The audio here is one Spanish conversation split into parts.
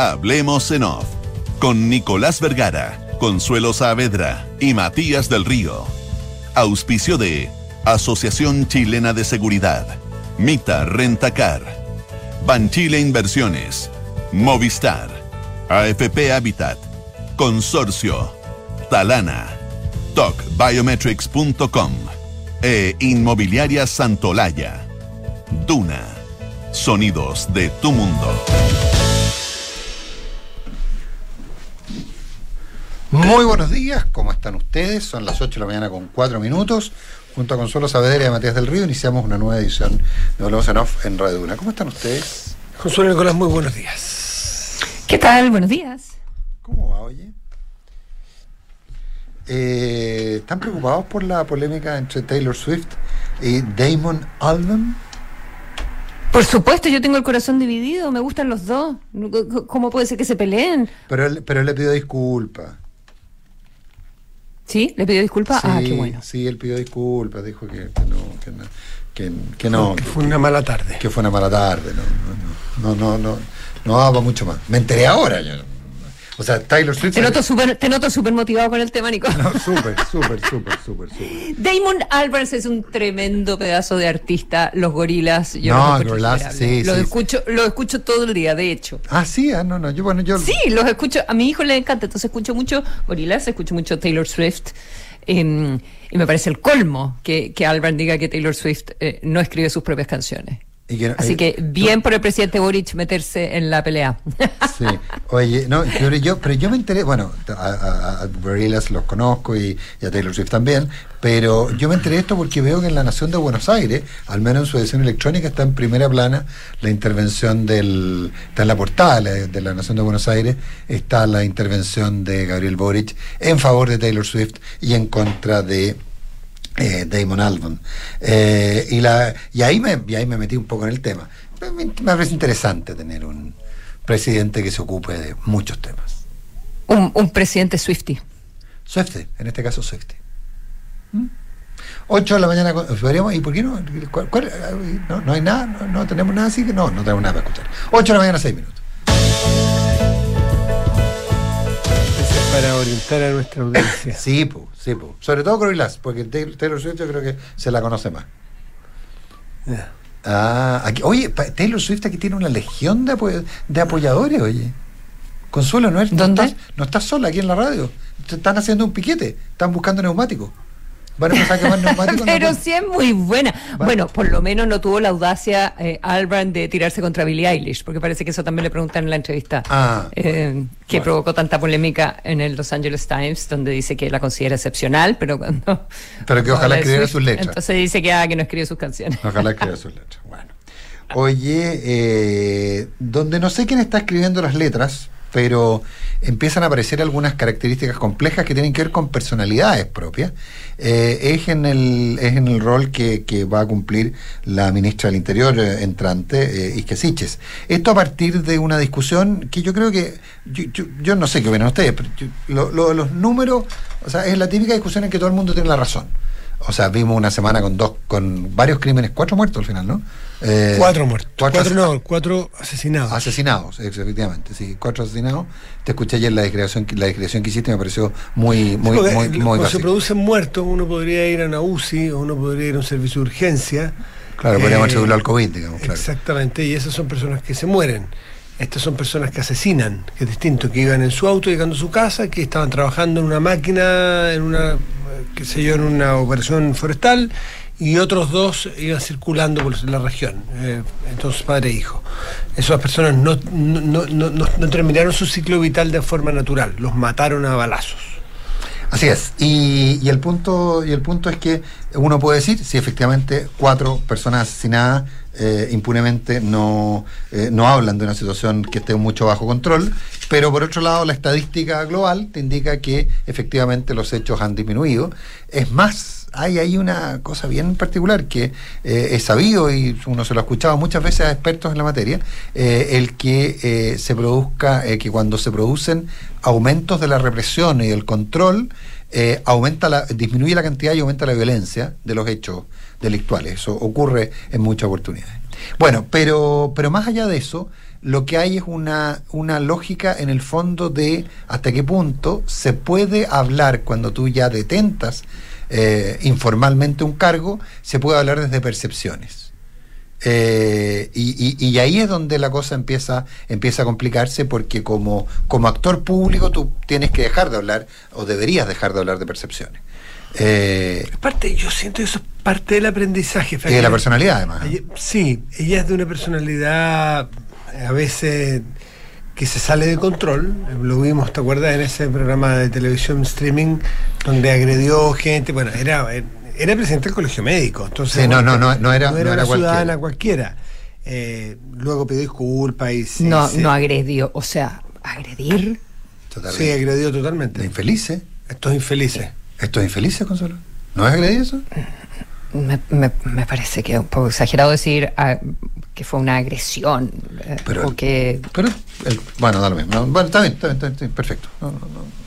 Hablemos en Off con Nicolás Vergara, Consuelo Saavedra y Matías del Río. Auspicio de Asociación Chilena de Seguridad, Mita Rentacar, Banchile Inversiones, Movistar, AFP Habitat, Consorcio, Talana, TocBiometrics.com e Inmobiliaria Santolaya. Duna. Sonidos de tu mundo. Muy buenos días, ¿cómo están ustedes? Son las 8 de la mañana con 4 minutos. Junto a Consuelo Saavedra y Matías del Río iniciamos una nueva edición de Volvemos en Off en Radio Duna. ¿Cómo están ustedes? Consuelo Nicolás, muy buenos días. ¿Qué tal? Buenos días. ¿Cómo va, oye? Eh, ¿Están preocupados por la polémica entre Taylor Swift y Damon Albarn? Por supuesto, yo tengo el corazón dividido, me gustan los dos. ¿Cómo puede ser que se peleen? Pero él, pero él le pidió disculpas. ¿Sí? ¿Le pidió disculpas? ah, qué bueno. Sí, él pidió disculpas, dijo que, que no, que no. Que, que no, que fue una mala tarde. Que fue una mala tarde, no, no, no, no, no, no daba mucho más. Me enteré ahora, yo, o sea, Taylor Swift. Te noto súper te noto súper motivado con el tema, Nico. No, súper, súper, súper, súper, súper. Damon Albarn es un tremendo pedazo de artista. Los gorilas. Yo no, gorilas, sí, los sí. escucho, los escucho todo el día, de hecho. Ah, sí, ah, no, no, yo bueno, yo. Sí, los escucho. A mi hijo le encanta, entonces escucho mucho gorilas, escucho mucho Taylor Swift. Eh, y me parece el colmo que, que Albarn diga que Taylor Swift eh, no escribe sus propias canciones. Que, Así que bien por el presidente Boric meterse en la pelea. Sí, oye, no, pero yo, pero yo me enteré, bueno, a, a, los conozco y, y, a Taylor Swift también, pero yo me enteré de esto porque veo que en la Nación de Buenos Aires, al menos en su edición electrónica, está en primera plana la intervención del, está en la portada de la Nación de Buenos Aires, está la intervención de Gabriel Boric en favor de Taylor Swift y en contra de eh, Damon Albarn. Eh, y, la, y, ahí me, y ahí me metí un poco en el tema. Me, me, parece interesante tener un presidente que se ocupe de muchos temas. Un, un presidente Swifty. Swifty, en este caso Swifty. ¿Mm? 8 de la mañana, ¿y por qué no? ¿Cuál, cuál, no? no? hay nada? No, ¿No, tenemos nada así? que No, no tenemos nada para escuchar. 8 de la mañana, 6 minutos. Para orientar a nuestra audiencia. sí, pues. Sí, po. sobre todo Gorillaz, porque Taylor Swift yo creo que se la conoce más. Yeah. Ah, aquí, oye, Taylor Swift aquí tiene una legión de, apo de apoyadores, oye. Consuelo, ¿no, es, ¿Dónde? no, estás, no estás sola aquí en la radio. Te están haciendo un piquete, están buscando neumáticos. Van a empezar a quemar neumáticos. Pero sí es muy buena. Bueno, por lo menos no tuvo la audacia eh, Albarn de tirarse contra Billie Eilish, porque parece que eso también le preguntan en la entrevista ah, eh, que bueno. provocó tanta polémica en el Los Angeles Times, donde dice que la considera excepcional, pero cuando. Pero que ojalá escribiera sus letras. Entonces dice que, ah, que no escribe sus canciones. Ojalá escribiera sus letras. Bueno. Oye, eh, donde no sé quién está escribiendo las letras, pero empiezan a aparecer algunas características complejas que tienen que ver con personalidades propias. Eh, es, en el, es en el rol que, que, va a cumplir la ministra del Interior eh, entrante, eh, Isque Siches. Esto a partir de una discusión que yo creo que, yo, yo, yo no sé qué opinan ustedes, pero lo, lo, los números, o sea, es la típica discusión en que todo el mundo tiene la razón. O sea, vimos una semana con dos, con varios crímenes, cuatro muertos al final, ¿no? Eh, cuatro muertos. Cuatro, cuatro, no, cuatro asesinados. Asesinados, efectivamente, sí, cuatro asesinados. Te escuché ayer la descripción, la descripción que hiciste y me pareció muy, muy, sí, muy, muy Cuando se producen muertos, uno podría ir a una UCI o uno podría ir a un servicio de urgencia. Claro, eh, podríamos atribuirlo al COVID, digamos. Claro. Exactamente, y esas son personas que se mueren. Estas son personas que asesinan, que es distinto, que iban en su auto llegando a su casa, que estaban trabajando en una máquina, en una, qué sé yo, en una operación forestal, y otros dos iban circulando por la región, eh, entonces padre e hijo. Esas personas no, no, no, no, terminaron su ciclo vital de forma natural, los mataron a balazos. Así es, y, y, el punto, y el punto es que uno puede decir si efectivamente cuatro personas asesinadas eh, impunemente no, eh, no hablan de una situación que esté mucho bajo control, pero por otro lado la estadística global te indica que efectivamente los hechos han disminuido. Es más, hay ahí una cosa bien particular que eh, es sabido y uno se lo ha escuchado muchas veces a expertos en la materia, eh, el que eh, se produzca, que cuando se producen aumentos de la represión y del control, aumenta la, disminuye la cantidad y aumenta la violencia de los hechos delictuales. Eso ocurre en muchas oportunidades. Bueno, pero, pero más allá de eso, lo que hay es una, una lógica en el fondo de hasta qué punto se puede hablar cuando tú ya detentas eh, informalmente un cargo, se puede hablar desde percepciones. Eh, y, ahí es donde la cosa empieza, empieza a complicarse porque como, como actor público tú tienes que dejar de hablar o deberías dejar de hablar de percepciones. Eh, parte, yo siento que eso es parte del aprendizaje. Y de la personalidad, además. sí, ella es de una personalidad a veces que se sale de control. Lo vimos, ¿te acuerdas? En ese programa de televisión streaming donde agredió gente. Bueno, era, era presidente del colegio médico. Entonces, no, no, no, no era, no era, una ciudadana cualquiera. Eh, luego pidió disculpas y No, no agredió, o sea, agredir. Totalmente. Sí, agredió totalmente. Infelices. Estos infelices. ¿Estos infelices, Consuelo? ¿No es agredir eso? Me, me, me, parece que es un poco exagerado decir ah, que fue una agresión. Eh, pero, que... pero bueno, da lo mismo. bueno, está bien, está bien, perfecto.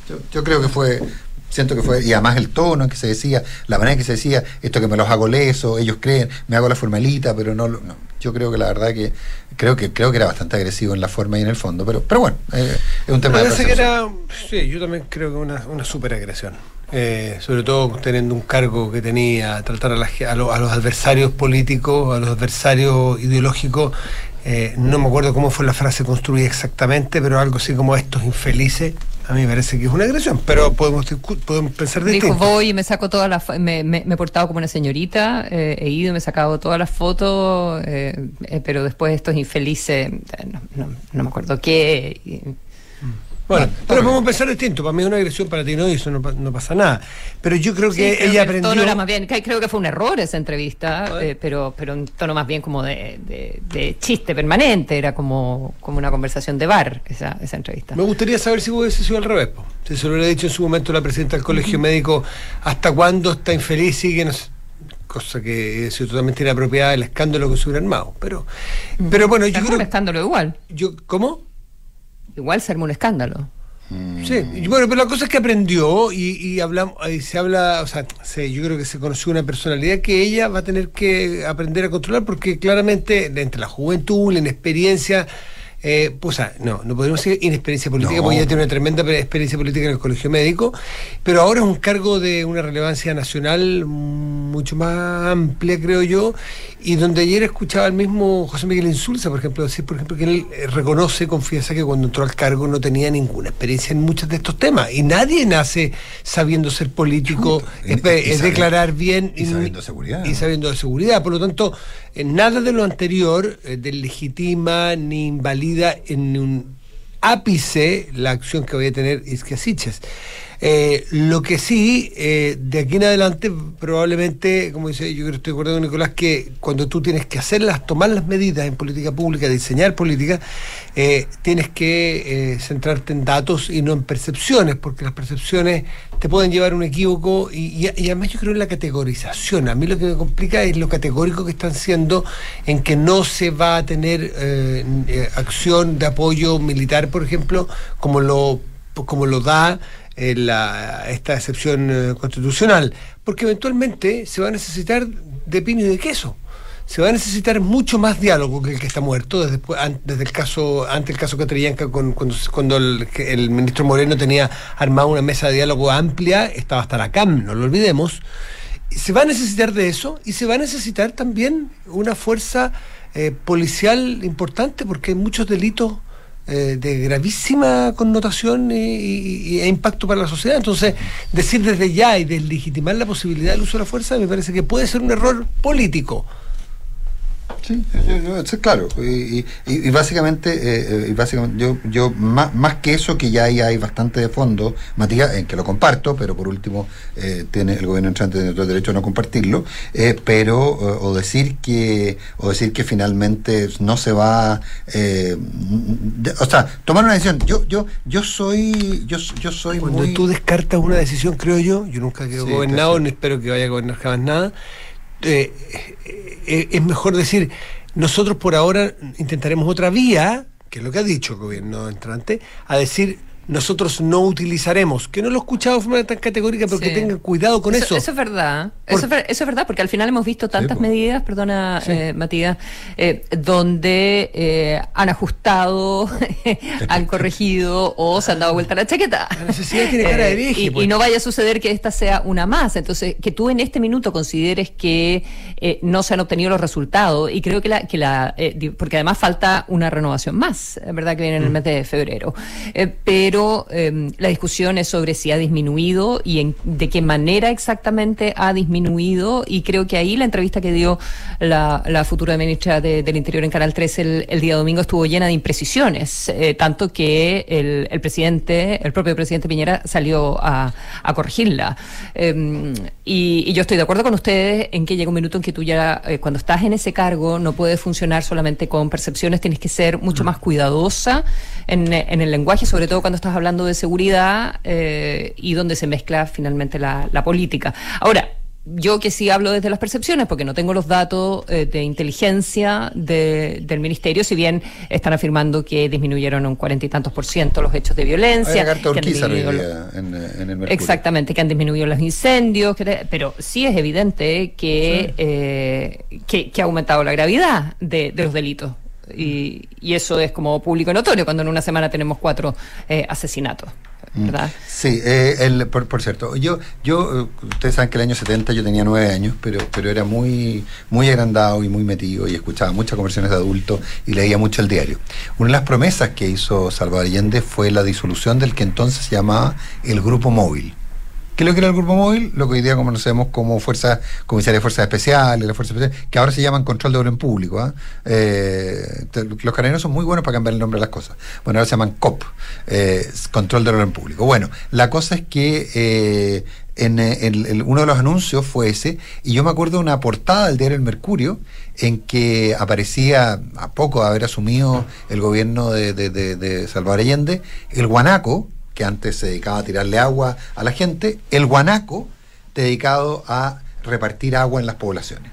yo, yo, creo que fue, siento que fue, y además el tono en que se decía, la manera en que se decía, esto que me los hago leso, ellos creen, me hago la formalita, pero no, no yo creo que la verdad que creo que creo que era bastante agresivo en la forma y en el fondo, pero pero bueno, eh, es un tema de que era, sí, yo también creo que una, una super agresión. Eh, sobre todo teniendo un cargo que tenía, tratar a, a, los adversarios políticos, a los adversarios ideológicos. Eh, no me acuerdo cómo fue la frase construida exactamente, pero algo así como estos infelices. A mí me parece que es una agresión, pero podemos, podemos pensar distinto. Dijo, voy y me saco todas las... Me, me, he portado como una señorita, eh, he ido y me he sacado todas las fotos, pero después estos infelices, no, no, me acuerdo qué... Bueno, pero podemos pensar distinto. Para mí es una agresión, para ti no, y eso no, pasa nada. Pero yo creo que ella aprendió. El tono era más bien, creo que fue un error esa entrevista, eh, pero, pero un tono más bien como de, chiste permanente. Era como, como una conversación de bar, esa, esa entrevista. Me gustaría saber si hubiese sido al revés. Si se lo hubiera dicho en su momento la presidenta del colegio médico, ¿hasta cuándo está infeliz y que no cosa que es totalmente inapropiada el escándalo que se hubiera armado. Pero, pero bueno, yo creo. un escándalo igual. Yo, ¿Cómo? Igual se armó un escándalo. Sí, bueno, pero la cosa es que aprendió y, hablamos, y se habla, o sea, yo creo que se conoció una personalidad que ella va a tener que aprender a controlar porque claramente entre la juventud, la inexperiencia, eh, pues, no, no podemos decir inexperiencia política, porque ella tiene una tremenda experiencia política en el colegio médico, pero ahora es un cargo de una relevancia nacional mucho más amplia, creo yo, y donde ayer escuchaba al mismo José Miguel Insulza, por ejemplo, decir, por ejemplo, que él eh, reconoce, confiesa que cuando entró al cargo no tenía ninguna experiencia en muchos de estos temas, y nadie nace sabiendo ser político, es, declarar bien y, sabiendo seguridad. Y sabiendo de seguridad, por lo tanto, nada de lo anterior eh, deslegitima ni invalida en un ápice la acción que voy a tener Isquiasiches. Eh, lo que sí, eh, de aquí en adelante, probablemente, como dice, yo creo estoy de acuerdo con Nicolás, que cuando tú tienes que hacerlas, tomar las medidas en política pública, diseñar política, eh, tienes que centrarte en datos y no en percepciones, porque las percepciones te pueden llevar a un equívoco y, además yo creo en la categorización. A mí lo que me complica es lo categórico que están siendo en que no se va a tener acción de apoyo militar, por ejemplo, como lo como lo da esta excepción eh, constitucional, porque eventualmente se va a necesitar de pino y de queso. Se va a necesitar mucho más diálogo que el que está muerto desde, desde el caso, ante el caso Catrillanca, cuando, cuando el, el, ministro Moreno tenía armado una mesa de diálogo amplia, estaba hasta la CAM, no lo olvidemos. Se va a necesitar de eso y se va a necesitar también una fuerza eh, policial importante porque hay muchos delitos eh, de gravísima connotación y, e impacto para la sociedad. Entonces, decir desde ya y deslegitimar la posibilidad del uso de la fuerza me parece que puede ser un error político. Sí, claro. Y, básicamente, eh, eh, básicamente yo, yo más, más que eso, que ya hay, bastante de fondo, Matías, en que lo comparto, pero por último, eh, tiene el gobierno entrante tiene todo el derecho a no compartirlo, pero, o decir que, o decir que finalmente no se va, o sea, tomar una decisión. Yo, yo, yo soy, yo, yo soy Cuando tú descartas una decisión, creo yo, yo nunca he gobernado, no espero que vaya a gobernar jamás nada eh, eh, es mejor decir, nosotros por ahora intentaremos otra vía, que es lo que ha dicho el gobierno entrante, a decir, nosotros no utilizaremos, que no lo he escuchado de forma tan categórica, pero que tengan cuidado con eso. Eso, es verdad, eso, es, verdad, porque al final hemos visto tantas medidas, perdona eh, Matías, eh, donde eh, han ajustado, han corregido o se han dado vuelta la chaqueta. La necesidad tiene cara de y, pues. no vaya a suceder que esta sea una más. Entonces, que tú en este minuto consideres que no se han obtenido los resultados, y creo que la, que la porque además falta una renovación más, ¿verdad? Que viene en el mm. mes de febrero. pero pero em, la discusión es sobre si ha disminuido y en, de qué manera exactamente ha disminuido. Y creo que ahí la entrevista que dio la, futura ministra del Interior en Canal 3 el, día domingo estuvo llena de imprecisiones, eh, tanto que el, presidente, el propio presidente Piñera salió a, corregirla. Em, y, yo estoy de acuerdo con ustedes en que llega un minuto en que tú ya, eh, cuando estás en ese cargo, no puedes funcionar solamente con percepciones, tienes que ser mucho más cuidadosa en, en el lenguaje, sobre todo cuando estás hablando de seguridad eh, y donde se mezcla finalmente la, política. Ahora, yo que sí hablo desde las percepciones, porque no tengo los datos eh, de inteligencia del ministerio, si bien están afirmando que disminuyeron un cuarenta y tantos por ciento los hechos de violencia. exactamente, que han disminuido los incendios, pero sí es evidente que, eh, que, ha aumentado la gravedad de los delitos. Y, eso es como público notorio cuando en una semana tenemos cuatro eh, asesinatos. Mm. ¿verdad? Sí, eh, el, por, cierto, yo, yo, eh, ustedes saben que el año 70 yo tenía nueve años, pero, pero era muy, muy agrandado y muy metido y escuchaba muchas conversaciones de adultos y leía mucho el diario. Una de las promesas que hizo Salvador Allende fue la disolución del que entonces se llamaba el Grupo Móvil ¿Qué es lo que era el Grupo Móvil? Lo que hoy día conocemos como Fuerza Comisaría de Fuerzas Especiales, la Fuerza Especial, que ahora se llaman Control de Orden Público. ¿ah? Eh, los carabineros son muy buenos para cambiar el nombre de las cosas. Bueno, ahora se llaman COP, eh, Control de Orden Público. Bueno, la cosa es que eh, en uno de los anuncios fue ese, y yo me acuerdo de una portada del diario El Mercurio en que aparecía, a poco de haber asumido el gobierno de Salvador Allende, el guanaco que antes se dedicaba a tirarle agua a la gente, el guanaco, dedicado a repartir agua en las poblaciones.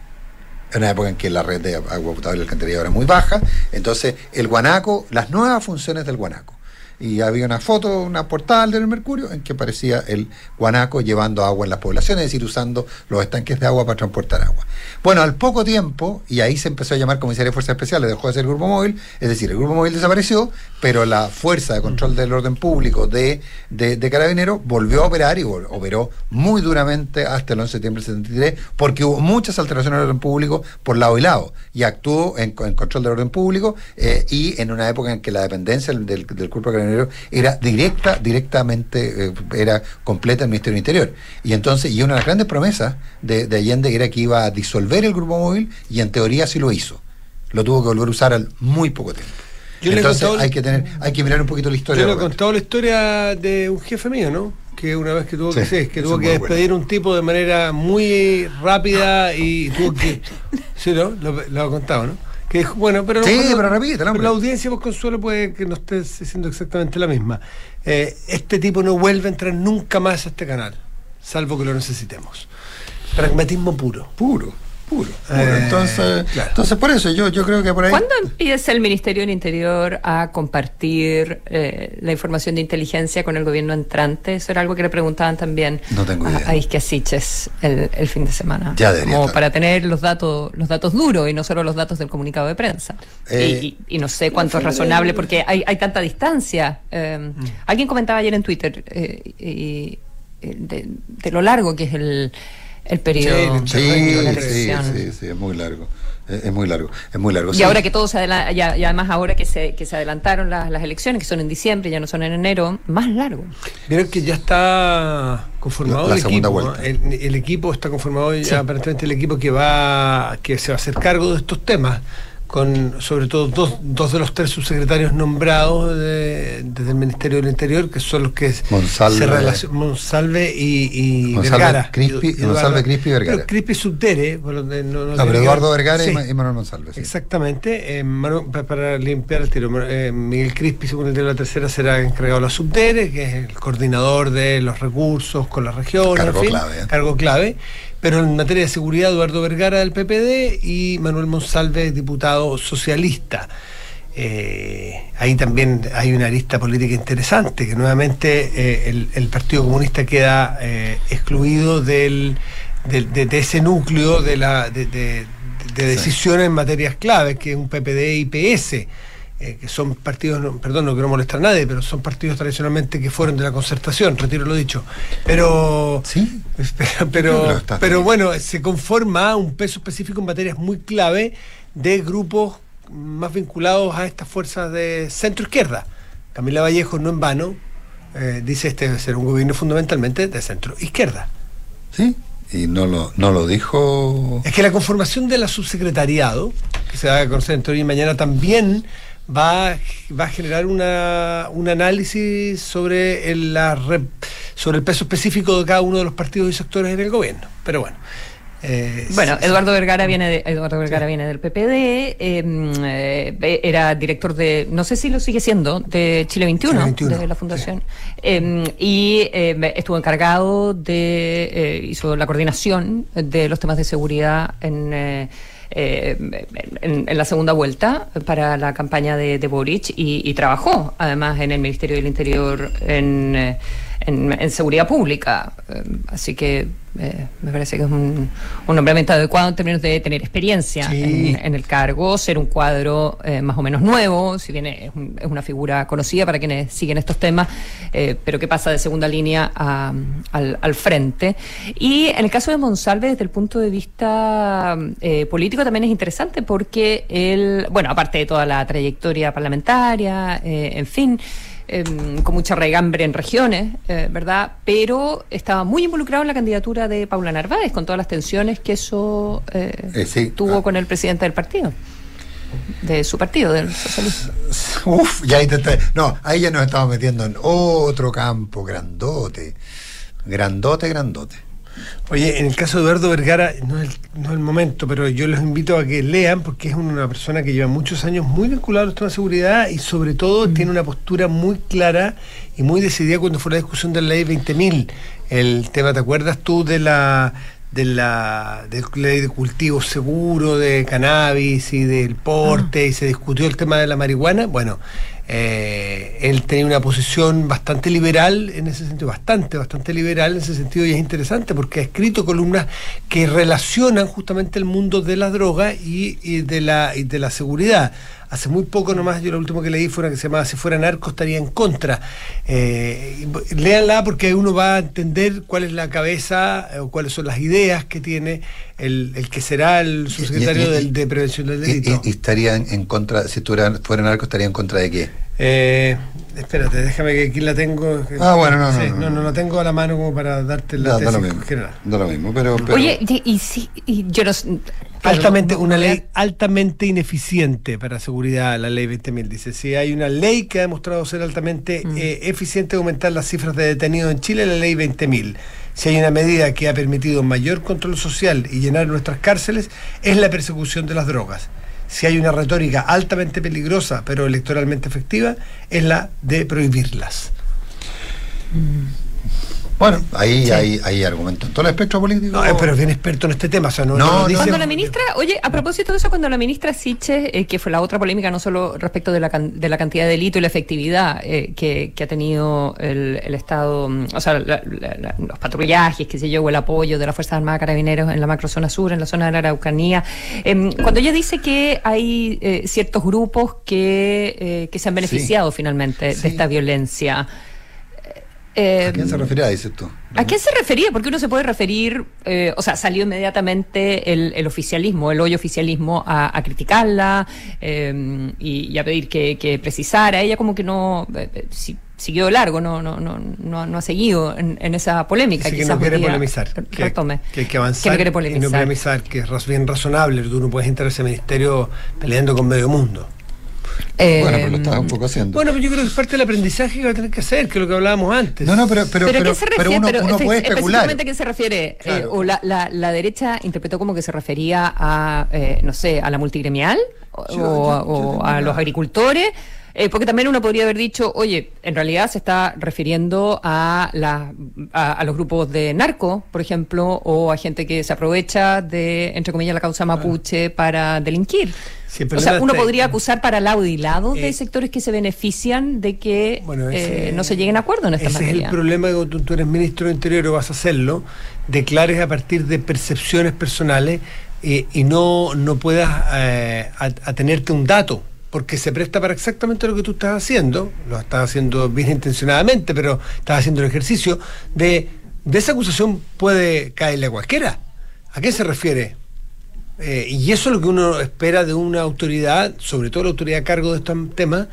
En una época en que la red de agua potable y alcantarillado era muy baja, entonces el guanaco, las nuevas funciones del guanaco y había una foto, una portal del Mercurio en que aparecía el guanaco llevando agua en las poblaciones, es decir, usando los estanques de agua para transportar agua. Bueno, al poco tiempo, y ahí se empezó a llamar Comisaría de Fuerzas Especiales, dejó de ser el Grupo Móvil, es decir, el Grupo Móvil desapareció, pero la Fuerza de Control del Orden Público de, de, Carabineros volvió a operar y operó muy duramente hasta el 11 de septiembre del 73, porque hubo muchas alteraciones del orden público por lado y lado, y actuó en, control del orden público eh, y en una época en que la dependencia del, del, del Cuerpo de Carabineros era directa, directamente, eh, era completa el Ministerio del Interior. Y entonces, y una de las grandes promesas de, Allende era que iba a disolver el grupo móvil y en teoría sí lo hizo. Lo tuvo que volver a usar al muy poco tiempo. Entonces hay que tener, hay que mirar un poquito la historia. Yo le he contado la historia de un jefe mío, ¿no? Que una vez que tuvo que, que, tuvo que despedir un tipo de manera muy rápida y tuvo que. sí, ¿no? Lo, lo ha contado, ¿no? Que bueno, pero, sí, pero, la audiencia, vos Consuelo, puede que no esté siendo exactamente la misma. Eh, este tipo no vuelve a entrar nunca más a este canal, salvo que lo necesitemos. Pragmatismo puro. Puro. Eh, entonces, entonces, por eso yo, yo creo que por ahí. ¿Cuándo empieza el Ministerio del Interior a compartir eh, la información de inteligencia con el gobierno entrante? Eso era algo que le preguntaban también a, Isque Siches el, fin de semana. Como para tener los datos, los datos duros y no solo los datos del comunicado de prensa. Eh, y, no sé cuánto es razonable porque hay, hay tanta distancia. Mm. Alguien comentaba ayer en Twitter de lo largo que es el el periodo sí, sí, sí, sí, es muy largo. Es, muy largo, es muy largo. Y ahora que todo se adelanta, y además ahora que se, que se adelantaron las, las, elecciones, que son en diciembre, ya no son en enero, más largo. Vieron que ya está conformado el equipo. El, equipo está conformado ya aparentemente el equipo que va, que se va a hacer cargo de estos temas con sobre todo dos, dos de los tres subsecretarios nombrados desde el Ministerio del Interior, que son los que Monsalve, se Monsalve y, y Monsalve, Vergara. Crispi, Monsalve, Crispi y Vergara. Crispi Subtere. No, no, Eduardo Vergara y Manuel Monsalve. Exactamente, eh, para, limpiar el tiro. Eh, Miguel Crispi, según el de la tercera, será encargado de la Subtere, que es el coordinador de los recursos con la región. Cargo clave. ¿eh? Cargo clave. Pero en materia de seguridad, Eduardo Vergara del PPD y Manuel Monsalve, diputado socialista. eh, ahí también hay una lista política interesante, que nuevamente eh, el, Partido Comunista queda eh, excluido del, de, ese núcleo de, la, de, decisiones en materias claves, que es un PPD y PS. Que son partidos, perdón, no quiero molestar a nadie, pero son partidos tradicionalmente que fueron de la concertación, retiro lo dicho. Pero, sí, pero, pero bueno, se conforma un peso específico en materias muy clave de grupos más vinculados a estas fuerzas de centro izquierda. Camila Vallejo, no en vano, eh, dice este debe ser un gobierno fundamentalmente de centro izquierda. Sí, y no lo, no lo dijo. Es que la conformación de la subsecretariado, que se va a conocer entre hoy y mañana, también va, va a generar una, un análisis sobre el, la, sobre el peso específico de cada uno de los partidos y sectores en el gobierno. Pero bueno. Eh, bueno, Eduardo Vergara viene de, Eduardo Vergara viene del PPD, em, eh, era director de, no sé si lo sigue siendo, de Chile 21, de la Fundación, em, y em, estuvo encargado de, eh, hizo la coordinación de los temas de seguridad en... En, la segunda vuelta para la campaña de, de Boric y, trabajó además en el Ministerio del Interior en, en seguridad pública. así que eh, me parece que es un, nombramiento adecuado en términos de tener experiencia en, el cargo, ser un cuadro eh, más o menos nuevo, si bien es, una figura conocida para quienes siguen estos temas, eh, pero que pasa de segunda línea al, frente. Y en el caso de Monsalve, desde el punto de vista político, también es interesante porque él, bueno, aparte de toda la trayectoria parlamentaria, en fin, Em, con mucha regambre en regiones, eh, ¿verdad? Pero estaba muy involucrado en la candidatura de Paula Narváez, con todas las tensiones que eso eh, eh, tuvo ah. con el presidente del partido. De su partido, del socialismo. Uf, ya intenté. No, ahí ya nos estamos metiendo en otro campo grandote. Grandote, grandote. Oye, en el caso de Eduardo Vergara, no es, el, momento, pero yo los invito a que lean porque es una persona que lleva muchos años muy vinculada a los temas de seguridad y sobre todo mm. tiene una postura muy clara y muy decidida cuando fue la discusión de la ley 20.000. El tema, ¿te acuerdas tú de la de la, de ley de cultivo seguro de cannabis y del porte y se discutió el tema de la marihuana? Bueno, eh, él tenía una posición bastante liberal en ese sentido, bastante, bastante liberal en ese sentido y es interesante porque ha escrito columnas que relacionan justamente el mundo de la droga y, de, la, y de la seguridad. Hace muy poco nomás, yo lo último que leí fue una que se llamaba Si fuera narco estaría en contra. Eh, léanla porque uno va a entender cuál es la cabeza eh, o cuáles son las ideas que tiene el, que será el subsecretario de Prevención del Delito. Y, estaría en contra, si fuera, fuera narco, estaría en contra de qué? Eh, espérate, déjame que aquí la tengo. Ah, bueno, no, no, no, no, la tengo a la mano como para darte la tesis lo mismo, general. No lo mismo, pero, Oye, y, sí, y yo no, altamente una ley altamente ineficiente para seguridad la ley 20.000 dice si hay una ley que ha demostrado ser altamente mm. eh, eficiente aumentar las cifras de detenidos en Chile la ley 20.000 si hay una medida que ha permitido mayor control social y llenar nuestras cárceles es la persecución de las drogas si hay una retórica altamente peligrosa pero electoralmente efectiva, es la de prohibirlas. Bueno, ahí hay, hay argumentos en todo el espectro político. No, pero es bien experto en este tema. O sea, no, no, cuando la ministra, oye, a propósito de eso, cuando la ministra Siche, eh, que fue la otra polémica, no solo respecto de la, de la cantidad de delito y la efectividad eh, que, ha tenido el, Estado, mm, o sea, los patrullajes, que se yo, o el apoyo de las Fuerzas Armadas Carabineros en la macrozona sur, en la zona de la Araucanía. Em, cuando ella dice que hay eh, ciertos grupos que, que se han beneficiado finalmente de esta violencia. ¿A quién se em, refería, dices tú? ¿A quién se refería? Porque uno se puede referir, eh, o sea, salió inmediatamente el, oficialismo, el hoyo oficialismo a, criticarla em, y, a pedir que, precisara. Ella como que no eh, eh, siguió largo, no, no, no, no, ha seguido en, esa polémica. que no quiere polemizar. Que, hay que avanzar que no polemizar. y no polemizar, que es bien razonable. Tú no puedes entrar a ese ministerio peleando con medio mundo bueno, pero lo estaba un poco haciendo. Bueno, pero yo creo que es parte del aprendizaje que va a tener que hacer, que es lo que hablábamos antes. No, no, pero, pero, pero, pero uno, uno puede especular. ¿A qué se refiere? Eh, o la, la, la, derecha interpretó como que se refería a, eh, no sé, a la multigremial o, a los agricultores. Eh, porque también uno podría haber dicho, oye, en realidad se está refiriendo a, la, a, los grupos de narco, por ejemplo, o a gente que se aprovecha de, entre comillas, la causa mapuche para delinquir. o sea, uno podría acusar para lado y lado de eh, sectores que se benefician de que eh, no se lleguen a acuerdo en esta materia. Ese es el problema cuando tú eres ministro de Interior o vas a hacerlo, declares a partir de percepciones personales y no, no puedas atenerte un dato porque se presta para exactamente lo que tú estás haciendo, lo estás haciendo bien intencionadamente, pero estás haciendo el ejercicio de, de esa acusación puede caerle a cualquiera. ¿A qué se refiere? Eh, y eso es lo que uno espera de una autoridad, sobre todo la autoridad a cargo de estos temas,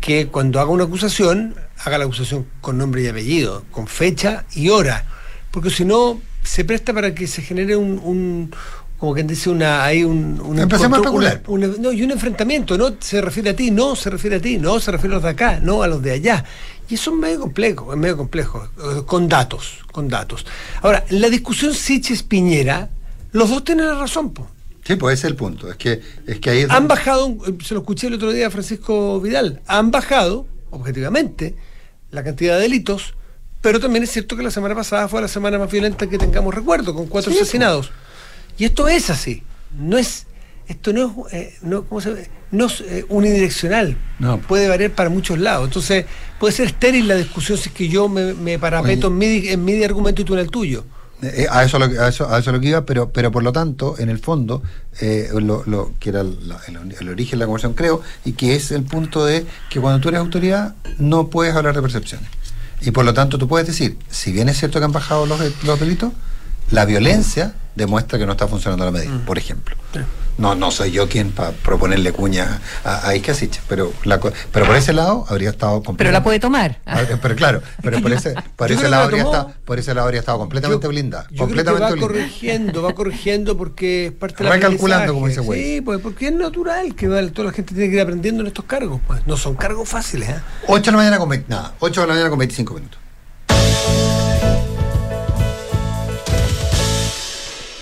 que cuando haga una acusación, haga la acusación con nombre y apellido, con fecha y hora, porque si no, se presta para que se genere un, como quien dice una hay un, un empecemos a no, y un enfrentamiento no se refiere a ti no se refiere a ti no se refiere a los de acá no a los de allá. Y eso es medio complejo es medio complejo eh, con datos con datos. Ahora la discusión Siches Piñera los dos tienen la razón po. sí pues ese es el punto es que es que ahí han bajado se lo escuché el otro día a Francisco Vidal han bajado objetivamente la cantidad de delitos pero también es cierto que la semana pasada fue la semana más violenta que tengamos recuerdo con cuatro asesinados y esto es así, no es, esto no es, eh, no, ¿cómo se no es eh, unidireccional, no. puede variar para muchos lados. Entonces, puede ser estéril la discusión si es que yo me, parapeto en mi, en mi argumento y tú en el tuyo. Eh, a, eso lo, a, eso, a eso lo que iba, pero, pero por lo tanto, en el fondo, lo, lo, que era el, el, origen de la conversación, creo, y que es el punto de que cuando tú eres autoridad no puedes hablar de percepciones. Y por lo tanto tú puedes decir, si bien es cierto que han bajado los, los delitos, la violencia demuestra que no está funcionando la medida, mm. por ejemplo. No, no soy yo quien para proponerle cuña a, a pero, pero por ese lado habría estado Pero la puede tomar. Ah, pero claro, pero por ese, por ese lado habría estado, por ese lado habría estado completamente blindada. completamente va corrigiendo, va corrigiendo porque es parte de la calculando, como dice güey. Sí, pues porque es natural que toda la gente tiene que ir aprendiendo en estos cargos, pues. No son cargos fáciles, ¿eh? 8 de la mañana con nada, 8 de la mañana con 25 minutos.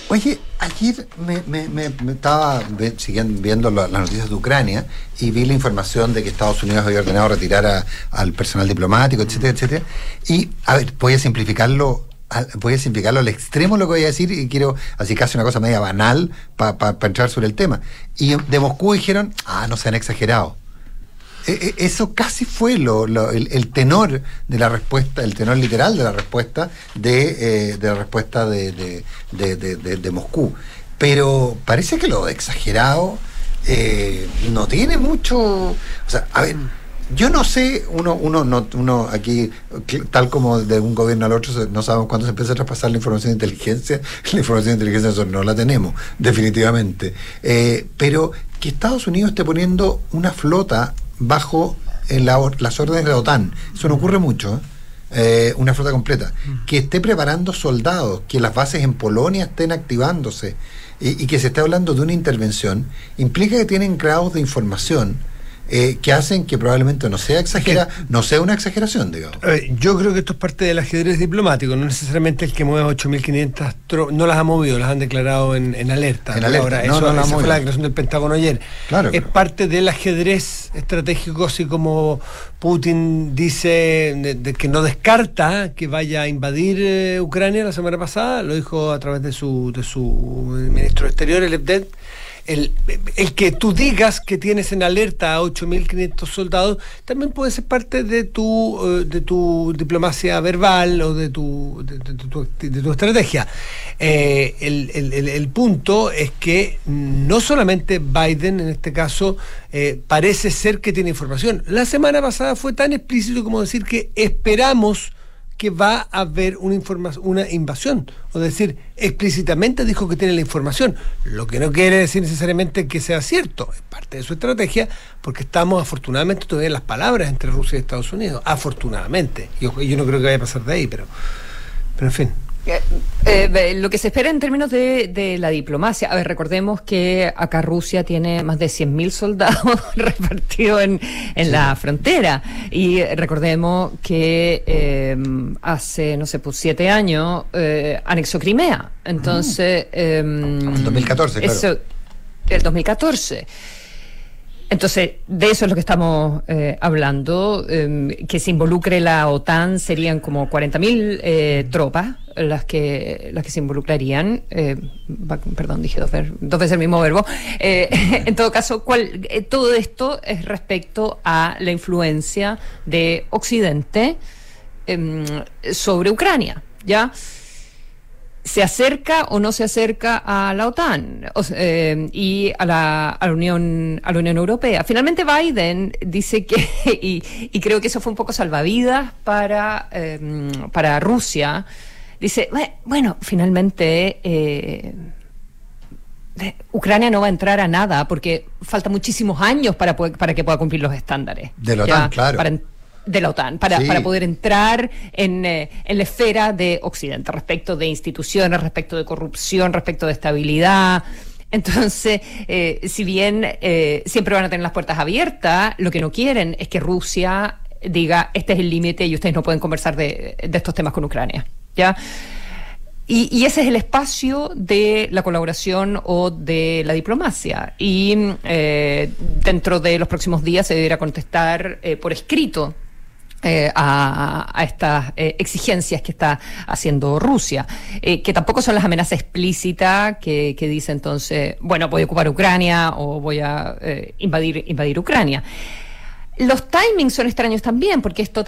Oye, ayer me, estaba siguiendo, viendo las noticias de Ucrania y vi la información de que Estados Unidos había ordenado retirar al personal diplomático, etcétera, etcétera. Y, a ver, voy a simplificarlo voy a simplificarlo al extremo lo que voy a decir y quiero así casi una cosa media banal para entrar sobre el tema. Y de Moscú dijeron, ah, no se han exagerado. E, e, eso casi fue lo, el, tenor de la respuesta, el tenor literal de la respuesta de, eh, de la respuesta de, de, Moscú. Pero parece que lo exagerado eh, no tiene mucho. O sea, a ver. Yo no sé, uno, uno, no, uno aquí, tal como de un gobierno al otro, no sabemos cuándo se empieza a traspasar la información de inteligencia. La información de inteligencia no la tenemos, definitivamente. Eh, pero que Estados Unidos esté poniendo una flota bajo las órdenes de la OTAN. Eso no ocurre mucho. ¿eh? una flota completa. Mm. Que esté preparando soldados, que las bases en Polonia estén activándose y, y que se esté hablando de una intervención, implica que tienen grados de información eh, que hacen que probablemente no sea exagera, no sea una exageración, digamos. yo creo que esto es parte del ajedrez diplomático, no necesariamente el que mueve 8.500 no las ha movido, las han declarado en, alerta. En alerta. Ahora, eso, no, fue la declaración del Pentágono ayer. Claro, es parte del ajedrez estratégico, así como Putin dice de, que no descarta que vaya a invadir eh, Ucrania la semana pasada, lo dijo a través de su, de su ministro exterior, el EFDED el, que tú digas que tienes en alerta a 8.500 soldados también puede ser parte de tu, eh, de tu diplomacia verbal o de tu, de, tu, estrategia. Eh, el, punto es que no solamente Biden, en este caso, eh, parece ser que tiene información. La semana pasada fue tan explícito como decir que esperamos que va a haber una, una invasión. O decir, explícitamente dijo que tiene la información, lo que no quiere decir necesariamente que sea cierto, es parte de su estrategia, porque estamos afortunadamente todavía en las palabras entre Rusia y Estados Unidos, afortunadamente. Yo, yo no creo que vaya a pasar de ahí, pero, pero en fin. Eh, eh, lo que se espera en términos de, la diplomacia, a ver, recordemos que acá Rusia tiene más de 100.000 soldados repartidos en, la frontera. Y recordemos que eh, hace, no sé, pues siete años anexó Crimea. Entonces... en 2014, eso, El 2014. Entonces, de eso es lo que estamos eh, hablando. Em, que se involucre la OTAN serían como 40.000 eh, tropas las que las que se involucrarían. Eh, perdón, dije dos, dos, veces el mismo verbo. en todo caso, ¿cuál, todo esto es respecto a la influencia de Occidente em, sobre Ucrania. ¿Ya? Se acerca o no se acerca a la OTAN eh, y a la, a la, Unión a la Unión Europea. Finalmente Biden dice que y, creo que eso fue un poco salvavidas para em, para Rusia. Dice bueno finalmente eh, Ucrania no va a entrar a nada porque falta muchísimos años para, para que pueda cumplir los estándares. De la OTAN, claro de la OTAN para, para poder entrar en, eh, en, la esfera de Occidente respecto de instituciones, respecto de corrupción, respecto de estabilidad. Entonces, eh, si bien eh, siempre van a tener las puertas abiertas, lo que no quieren es que Rusia diga este es el límite y ustedes no pueden conversar de, de estos temas con Ucrania. ¿Ya? Y, y, ese es el espacio de la colaboración o de la diplomacia. Y eh, dentro de los próximos días se deberá contestar eh, por escrito eh, a, estas eh, exigencias que está haciendo Rusia, eh, que tampoco son las amenazas explícitas que, dice entonces, bueno, voy a ocupar Ucrania o voy a invadir, invadir Ucrania. Los timings son extraños también, porque esto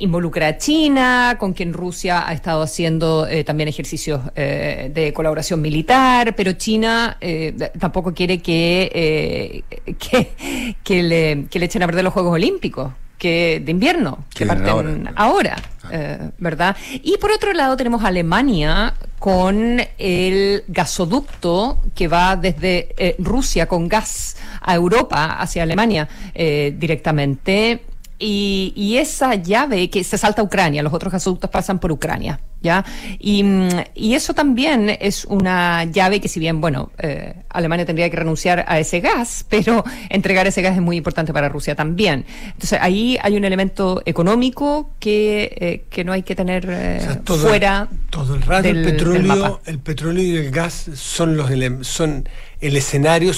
involucra a China, con quien Rusia ha estado haciendo también ejercicios de colaboración militar, pero China tampoco quiere que, le, que le echen a perder los Juegos Olímpicos que de invierno, que, parten ahora, ah. eh, ¿verdad? Y por otro lado tenemos Alemania con el gasoducto que va desde eh, Rusia con gas a Europa hacia Alemania eh, directamente y, esa llave que se salta a Ucrania, los otros gasoductos pasan por Ucrania, ¿ya? Y, eso también es una llave que si bien, bueno, eh, Alemania tendría que renunciar a ese gas, pero entregar ese gas es muy importante para Rusia también. Entonces ahí hay un elemento económico que, eh, no hay que tener eh, fuera. Todo el rato el petróleo, el petróleo y el gas son los son el escenario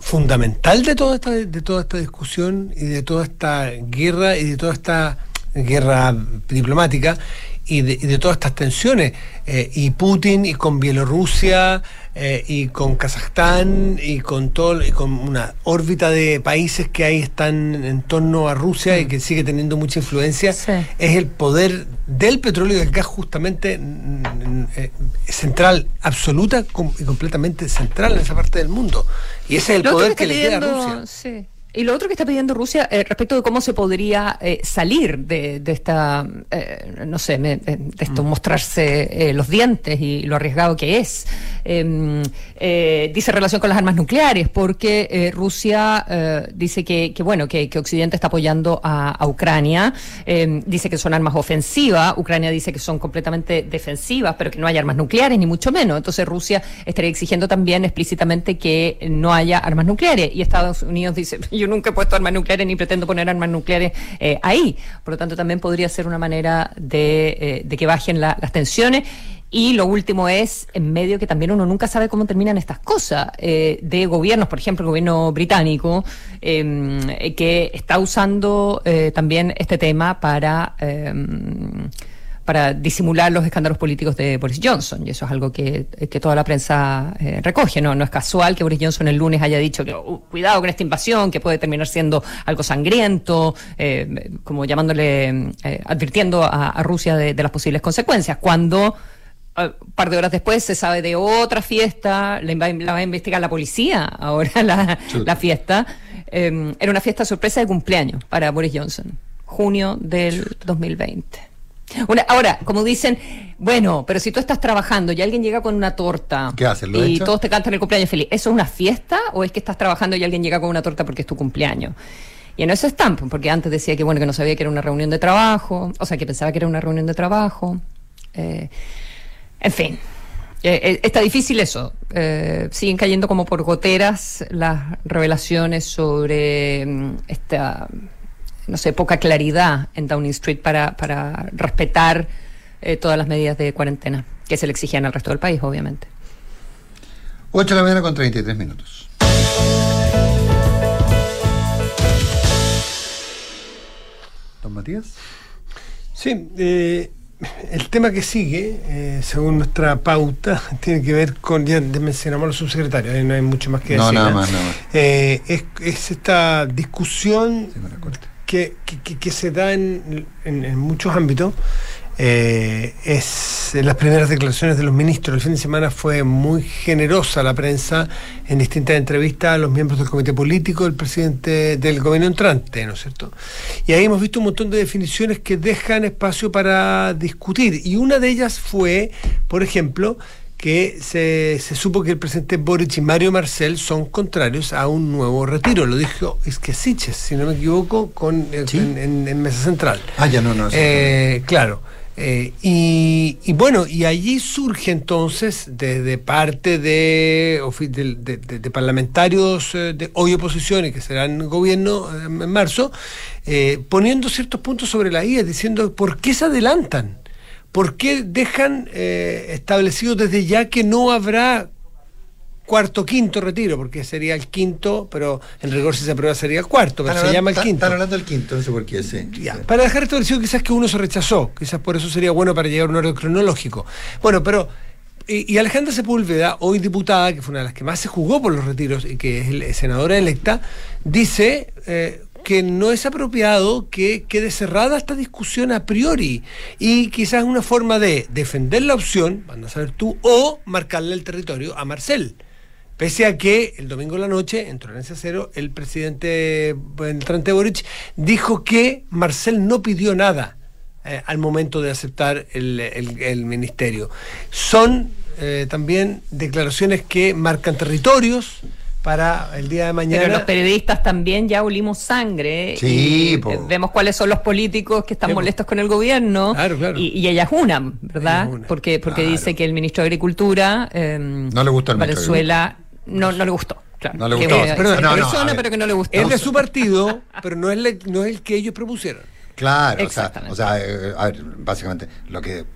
fundamental de toda esta, de toda esta discusión y de toda esta guerra y de toda esta guerra diplomática y de, todas estas tensiones. Eh, y Putin y con Bielorrusia eh, y con Kazajstán y con todo y con una órbita de países que ahí están en torno a Rusia y que sigue teniendo mucha influencia, es el poder del petróleo y del gas justamente mm, mm, eh, central, absoluta y completamente central en esa parte del mundo. Y ese es el poder que, le queda a Rusia. Y lo otro que está pidiendo Rusia eh, respecto de cómo se podría eh, salir de, esta, eh, no sé, de esto, mm. mostrarse los dientes y lo arriesgado que es. Em, dice relación con las armas nucleares, porque Rusia dice que, bueno, que, Occidente está apoyando a, Ucrania, em, dice que son armas ofensivas, Ucrania dice que son completamente defensivas, pero que no hay armas nucleares, ni mucho menos. Entonces Rusia estaría exigiendo también explícitamente que no haya armas nucleares. Y Estados Unidos dice, nunca he puesto armas nucleares ni pretendo poner armas nucleares eh, ahí. Por lo tanto, también podría ser una manera de, eh, que bajen las tensiones. Y lo último es, en medio que también uno nunca sabe cómo terminan estas cosas, eh, de gobiernos, por ejemplo, el gobierno británico, em, que está usando también este tema para em, para disimular los escándalos políticos de Boris Johnson. Y eso es algo que, toda la prensa eh, recoge. ¿no? no es casual que Boris Johnson el lunes haya dicho que uh, cuidado con esta invasión, que puede terminar siendo algo sangriento, eh, como llamándole, eh, advirtiendo a, Rusia de, las posibles consecuencias. Cuando un par de horas después se sabe de otra fiesta, la, va a investigar la policía ahora la, la fiesta. era una fiesta sorpresa de cumpleaños para Boris Johnson, junio del 2020 ahora, como dicen, bueno, pero si tú estás trabajando y alguien llega con una torta y todos te cantan el cumpleaños feliz, ¿eso es una fiesta o es que estás trabajando y alguien llega con una torta porque es tu cumpleaños? Y en eso están, porque antes decía que bueno que no sabía que era una reunión de trabajo, o sea que pensaba que era una reunión de trabajo. Eh, en fin. Eh, eh, está difícil eso. Eh, siguen cayendo como por goteras las revelaciones sobre mm, esta, no sé, poca claridad en Downing Street para, para respetar todas las medidas de cuarentena que se le exigían al resto del país, obviamente. 8 de la mañana con 33 minutos. Don Matías. Sí, eh, el tema que sigue, eh, según nuestra pauta, tiene que ver con, ya mencionamos a los subsecretarios, no hay mucho más que decir. No, nada más, nada más. Eh, es, es, esta discusión que, que, que, se da en, en, en muchos ámbitos eh, es las primeras declaraciones de los ministros. El fin de semana fue muy generosa la prensa en distintas entrevistas a los miembros del comité político del presidente del gobierno entrante, ¿no es cierto? Y ahí hemos visto un montón de definiciones que dejan espacio para discutir. Y una de ellas fue, por ejemplo, que se, se, supo que el presidente Boric y Mario Marcel son contrarios a un nuevo retiro. Lo dijo Siches, si no me equivoco, con, en, en, Mesa Central. Ah, ya no, no. Eh, claro. Eh, y, bueno, y allí surge entonces, desde parte de, parlamentarios eh, de hoy oposición y que serán gobierno eh, en marzo, poniendo ciertos puntos sobre la IA, diciendo por qué se adelantan, por qué dejan establecido desde ya que no habrá cuarto, quinto retiro, porque sería el quinto, pero en rigor si se aprueba sería el cuarto, pero se llama el quinto. Están hablando del quinto, no sé por qué, sí. Para dejar establecido quizás que uno se rechazó, quizás por eso sería bueno para llegar a un orden cronológico. Bueno, pero... Y, Alejandra Sepúlveda, hoy diputada, que fue una de las que más se jugó por los retiros y que es senadora electa, dice eh, que no es apropiado que quede cerrada esta discusión a priori y quizás una forma de defender la opción, van a saber tú, o marcarle el territorio a Marcel. Pese a que el domingo en la noche, en Tolerancia Cero, el presidente Trante Boric dijo que Marcel no pidió nada eh, al momento de aceptar el, ministerio. Son eh, también declaraciones que marcan territorios para el día de mañana. Pero los periodistas también ya olimos sangre. Sí, y vemos cuáles son los políticos que están molestos con el gobierno. Claro, claro. Y, y ella es una, ¿verdad? porque porque dice que el ministro de Agricultura. Eh, no le gusta el Venezuela no, no le gustó. Claro. No le gustó. Pero, no, persona, pero que no le gustó. Es de su partido, pero no es, no es el que ellos propusieron. Claro, o sea, o sea eh, a ver, básicamente, lo que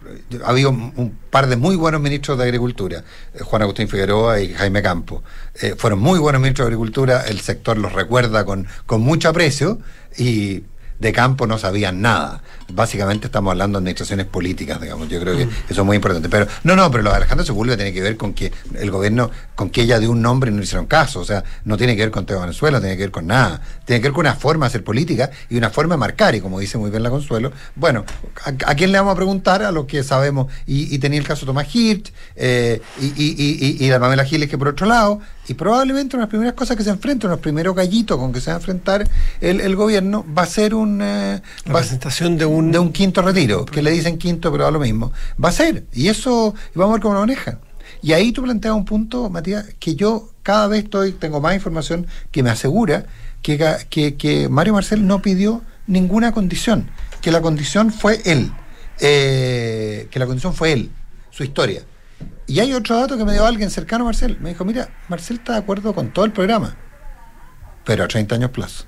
ha habido un, par de muy buenos ministros de Agricultura, eh, Juan Agustín Figueroa y Jaime Campo. Eh, fueron muy buenos ministros de Agricultura, el sector los recuerda con, con mucho aprecio y de campo no sabían nada. Básicamente estamos hablando de administraciones políticas, digamos. Yo creo que mm. eso es muy importante. Pero no, no, pero lo de Alejandro Sepúlveda tiene que ver con que el gobierno, con que ella dio un nombre y no hicieron caso. O sea, no tiene que ver con Teo Venezuela, no tiene que ver con nada. Tiene que ver con una forma de hacer política y una forma de marcar. Y como dice muy bien la Consuelo, bueno, ¿a, quién le vamos a preguntar? A los que sabemos. Y, tenía el caso Tomás Hirsch eh, y, y, y, la Pamela Giles, que por otro lado, y probablemente una de las primeras cosas que se enfrentan, los primeros gallitos con que se va a enfrentar el, gobierno, va a ser un... Eh, presentación de un... De un quinto retiro, que le dicen quinto, pero a lo mismo. Va a ser. Y eso, y vamos a ver cómo lo maneja. Y ahí tú planteas un punto, Matías, que yo cada vez estoy, tengo más información que me asegura que, que, que Mario Marcel no pidió ninguna condición, que la condición fue él, eh, que la condición fue él, su historia. Y hay otro dato que me dio alguien cercano a Marcel. Me dijo, mira, Marcel está de acuerdo con todo el programa, pero a 30 años plazo.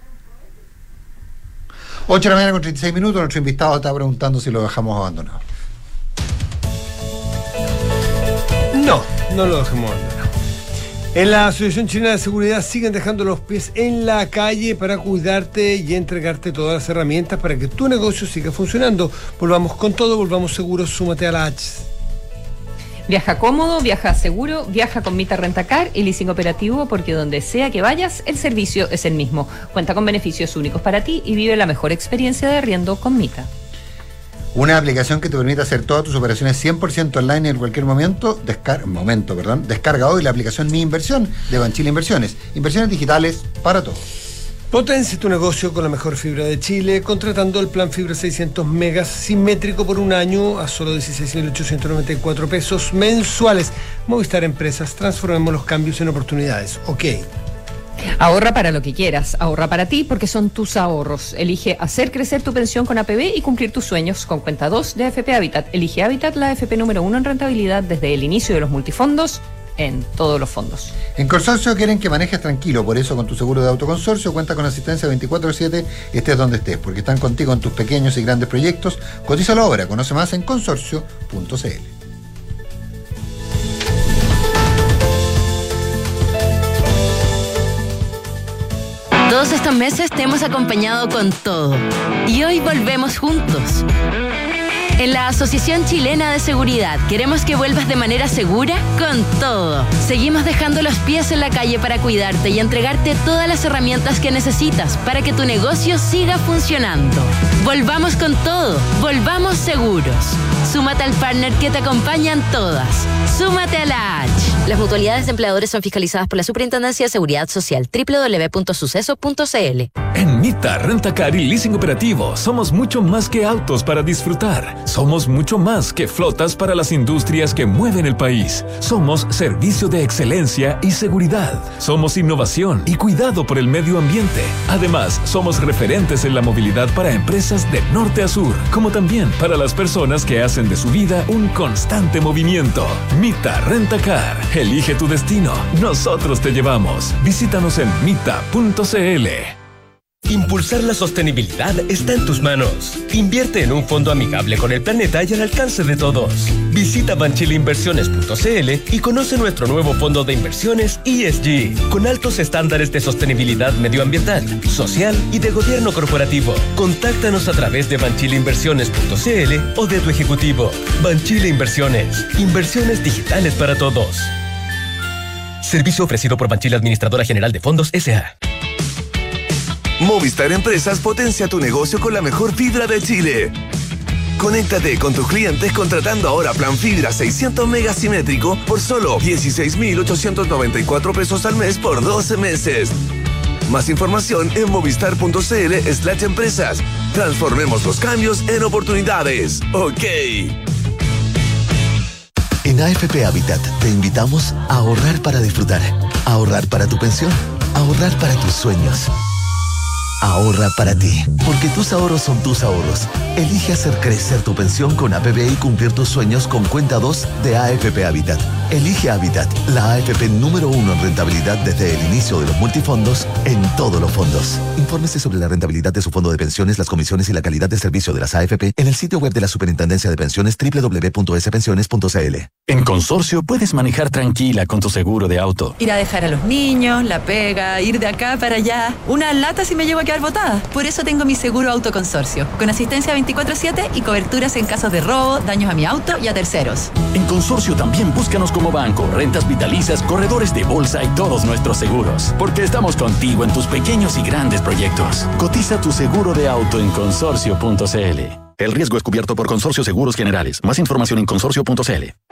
8 de la mañana con 36 minutos, nuestro invitado está preguntando si lo dejamos abandonado. No, no lo dejamos abandonado. En la Asociación China de Seguridad siguen dejando los pies en la calle para cuidarte y entregarte todas las herramientas para que tu negocio siga funcionando. Volvamos con todo, volvamos seguros, súmate a la H. Viaja cómodo, viaja seguro, viaja con Mita Rentacar y leasing operativo porque donde sea que vayas, el servicio es el mismo. Cuenta con beneficios únicos para ti y vive la mejor experiencia de arriendo con Mita. Una aplicación que te permite hacer todas tus operaciones 100% online en cualquier momento, descarga, momento, perdón, descarga hoy la aplicación Mi Inversión de Banchile Inversiones. Inversiones digitales para todos. Potencia tu negocio con la mejor fibra de Chile, contratando el plan fibra 600 megas simétrico por un año a solo 16.894 pesos mensuales. Movistar Empresas, transformemos los cambios en oportunidades. Ok. Ahorra para lo que quieras, ahorra para ti porque son tus ahorros. Elige hacer crecer tu pensión con APB y cumplir tus sueños con cuenta 2 de AFP Habitat. Elige Habitat, la AFP número 1 en rentabilidad desde el inicio de los multifondos en todos los fondos. En Consorcio quieren que manejes tranquilo, por eso con tu seguro de autoconsorcio cuenta con asistencia 24/7, estés donde estés, porque están contigo en tus pequeños y grandes proyectos. Cotiza la obra, conoce más en consorcio.cl. Todos estos meses te hemos acompañado con todo y hoy volvemos juntos. En la Asociación Chilena de Seguridad queremos que vuelvas de manera segura con todo. Seguimos dejando los pies en la calle para cuidarte y entregarte todas las herramientas que necesitas para que tu negocio siga funcionando. Volvamos con todo, volvamos seguros. Súmate al partner que te acompañan todas. Súmate a la H. Las mutualidades de empleadores son fiscalizadas por la Superintendencia de Seguridad Social www.suceso.cl. En Mita, Rentacar y Leasing Operativo somos mucho más que autos para disfrutar. Somos mucho más que flotas para las industrias que mueven el país. Somos servicio de excelencia y seguridad. Somos innovación y cuidado por el medio ambiente. Además, somos referentes en la movilidad para empresas de norte a sur, como también para las personas que hacen de su vida un constante movimiento. Mita Rentacar. Elige tu destino. Nosotros te llevamos. Visítanos en mita.cl. Impulsar la sostenibilidad está en tus manos. Invierte en un fondo amigable con el planeta y al alcance de todos. Visita banchileinversiones.cl y conoce nuestro nuevo fondo de inversiones ESG, con altos estándares de sostenibilidad medioambiental, social y de gobierno corporativo. Contáctanos a través de banchileinversiones.cl o de tu ejecutivo. Banchile Inversiones. Inversiones digitales para todos. Servicio ofrecido por Banchile Administradora General de Fondos S.A. Movistar Empresas potencia tu negocio con la mejor fibra de Chile. Conéctate con tus clientes contratando ahora plan fibra 600 megasimétrico por solo 16,894 pesos al mes por 12 meses. Más información en movistar.cl slash empresas. Transformemos los cambios en oportunidades. Ok. En AFP Habitat te invitamos a ahorrar para disfrutar, ahorrar para tu pensión, ahorrar para tus sueños. Ahorra para ti, porque tus ahorros son tus ahorros. Elige hacer crecer tu pensión con APB y cumplir tus sueños con cuenta 2 de AFP Habitat. Elige Habitat, la AFP número uno en rentabilidad desde el inicio de los multifondos en todos los fondos. Infórmese sobre la rentabilidad de su fondo de pensiones, las comisiones y la calidad de servicio de las AFP en el sitio web de la Superintendencia de Pensiones www.spensiones.cl. En Consorcio puedes manejar tranquila con tu seguro de auto. Ir a dejar a los niños, la pega, ir de acá para allá. Una lata si me llevo a quedar botada. Por eso tengo mi seguro autoconsorcio, con asistencia 24-7 y coberturas en casos de robo, daños a mi auto y a terceros. En Consorcio también búscanos banco, rentas vitalizas, corredores de bolsa y todos nuestros seguros. Porque estamos contigo en tus pequeños y grandes proyectos. Cotiza tu seguro de auto en consorcio.cl. El riesgo es cubierto por Consorcio Seguros Generales. Más información en consorcio.cl.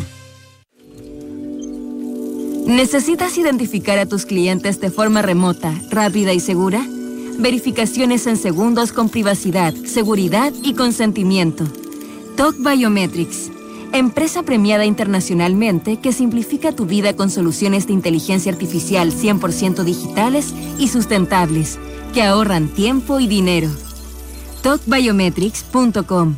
¿Necesitas identificar a tus clientes de forma remota, rápida y segura? Verificaciones en segundos con privacidad, seguridad y consentimiento. TOC Biometrics, empresa premiada internacionalmente que simplifica tu vida con soluciones de inteligencia artificial 100% digitales y sustentables, que ahorran tiempo y dinero talkbiometrics.com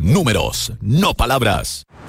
números, no palabras.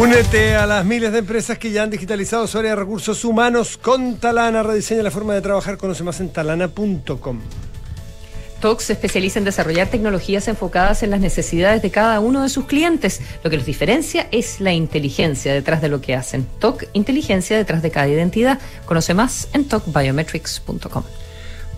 Únete a las miles de empresas que ya han digitalizado su área de recursos humanos con Talana. Rediseña la forma de trabajar. Conoce más en talana.com. TOC se especializa en desarrollar tecnologías enfocadas en las necesidades de cada uno de sus clientes. Lo que los diferencia es la inteligencia detrás de lo que hacen. TOC, inteligencia detrás de cada identidad. Conoce más en tocbiometrics.com.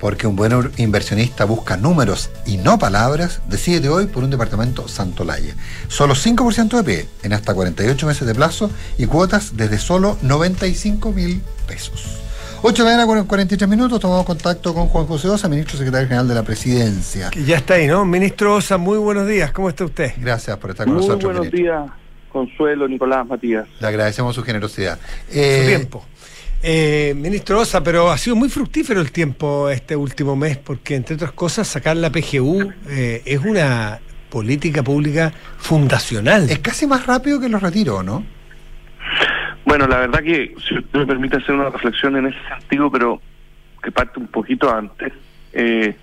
Porque un buen inversionista busca números y no palabras, decide hoy por un departamento Santolaya. Solo 5% de P en hasta 48 meses de plazo y cuotas desde solo 95 mil pesos. 8 de la mañana, 43 minutos, tomamos contacto con Juan José Osa, ministro secretario general de la presidencia. Que ya está ahí, ¿no? Ministro Osa, muy buenos días, ¿cómo está usted? Gracias por estar con muy nosotros. Buenos días, Consuelo, Nicolás, Matías. Le agradecemos su generosidad. Eh, su tiempo. Eh, ministro Osa, pero ha sido muy fructífero el tiempo este último mes, porque entre otras cosas, sacar la PGU eh, es una política pública fundacional. Es casi más rápido que los retiros, ¿no? Bueno, la verdad que, si usted me permite hacer una reflexión en ese sentido, pero que parte un poquito antes. Eh,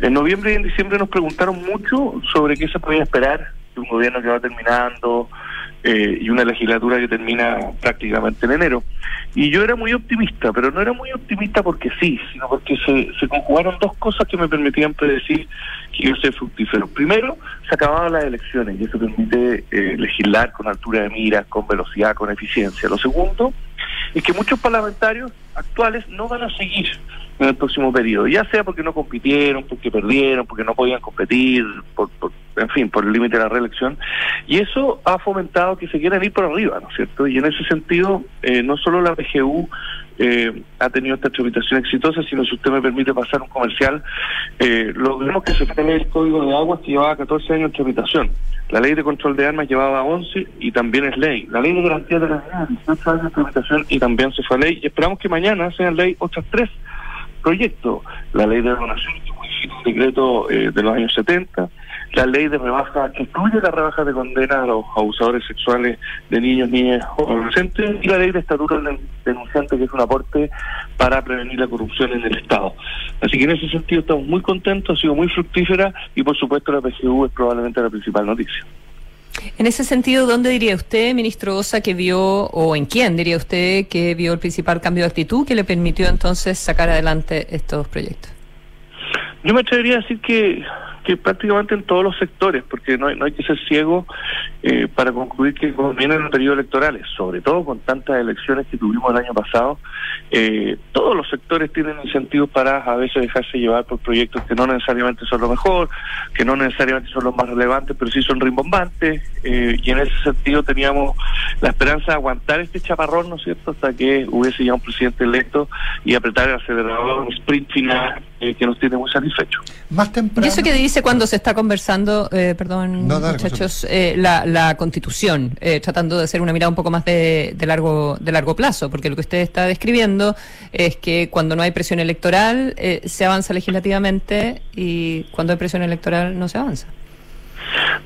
en noviembre y en diciembre nos preguntaron mucho sobre qué se podía esperar de un gobierno que va terminando eh, y una legislatura que termina prácticamente en enero. Y yo era muy optimista, pero no era muy optimista porque sí, sino porque se, se conjugaron dos cosas que me permitían predecir que iba a ser fructífero. Primero, se acababan las elecciones y eso permite eh, legislar con altura de miras, con velocidad, con eficiencia. Lo segundo es que muchos parlamentarios actuales no van a seguir en el próximo periodo, ya sea porque no compitieron, porque perdieron, porque no podían competir, por, en fin, por el límite de la reelección, y eso ha fomentado que se quieran ir por arriba, ¿no es cierto? Y en ese sentido, eh, no solo la PGU eh, ha tenido esta tramitación exitosa, sino si usted me permite pasar un comercial, eh, logramos que se frene el Código de Aguas que llevaba 14 años en tramitación. La ley de control de armas llevaba 11 y también es ley. La ley de garantía de la vida 18 años de tramitación y también se fue a ley. Y esperamos que mañana sean ley otras tres proyectos. La ley de donación, que un decreto eh, de los años 70, la ley de rebaja, que incluye la rebaja de condena a los abusadores sexuales de niños, niñas o adolescentes, y la ley de estatuto del denunciante, que es un aporte para prevenir la corrupción en el Estado. Así que en ese sentido estamos muy contentos, ha sido muy fructífera y por supuesto la PGU es probablemente la principal noticia. En ese sentido, ¿dónde diría usted, ministro Osa, que vio, o en quién diría usted que vio el principal cambio de actitud que le permitió entonces sacar adelante estos proyectos? Yo me atrevería a decir que que prácticamente en todos los sectores, porque no no hay que ser ciego eh, para concluir que vienen los periodos electorales, sobre todo con tantas elecciones que tuvimos el año pasado, eh, todos los sectores tienen incentivos para a veces dejarse llevar por proyectos que no necesariamente son lo mejor, que no necesariamente son los más relevantes, pero sí son rimbombantes, eh, y en ese sentido teníamos la esperanza de aguantar este chaparrón, ¿no es cierto?, hasta que hubiese ya un presidente electo y apretar el acelerador, un sprint final que nos tiene muy satisfechos. Más temprano. ¿Y eso que dice cuando se está conversando, eh, perdón, muchachos, eh, la, la, constitución, eh, tratando de hacer una mirada un poco más de, de, largo, de largo plazo? Porque lo que usted está describiendo es que cuando no hay presión electoral se avanza legislativamente y cuando hay presión electoral no se avanza.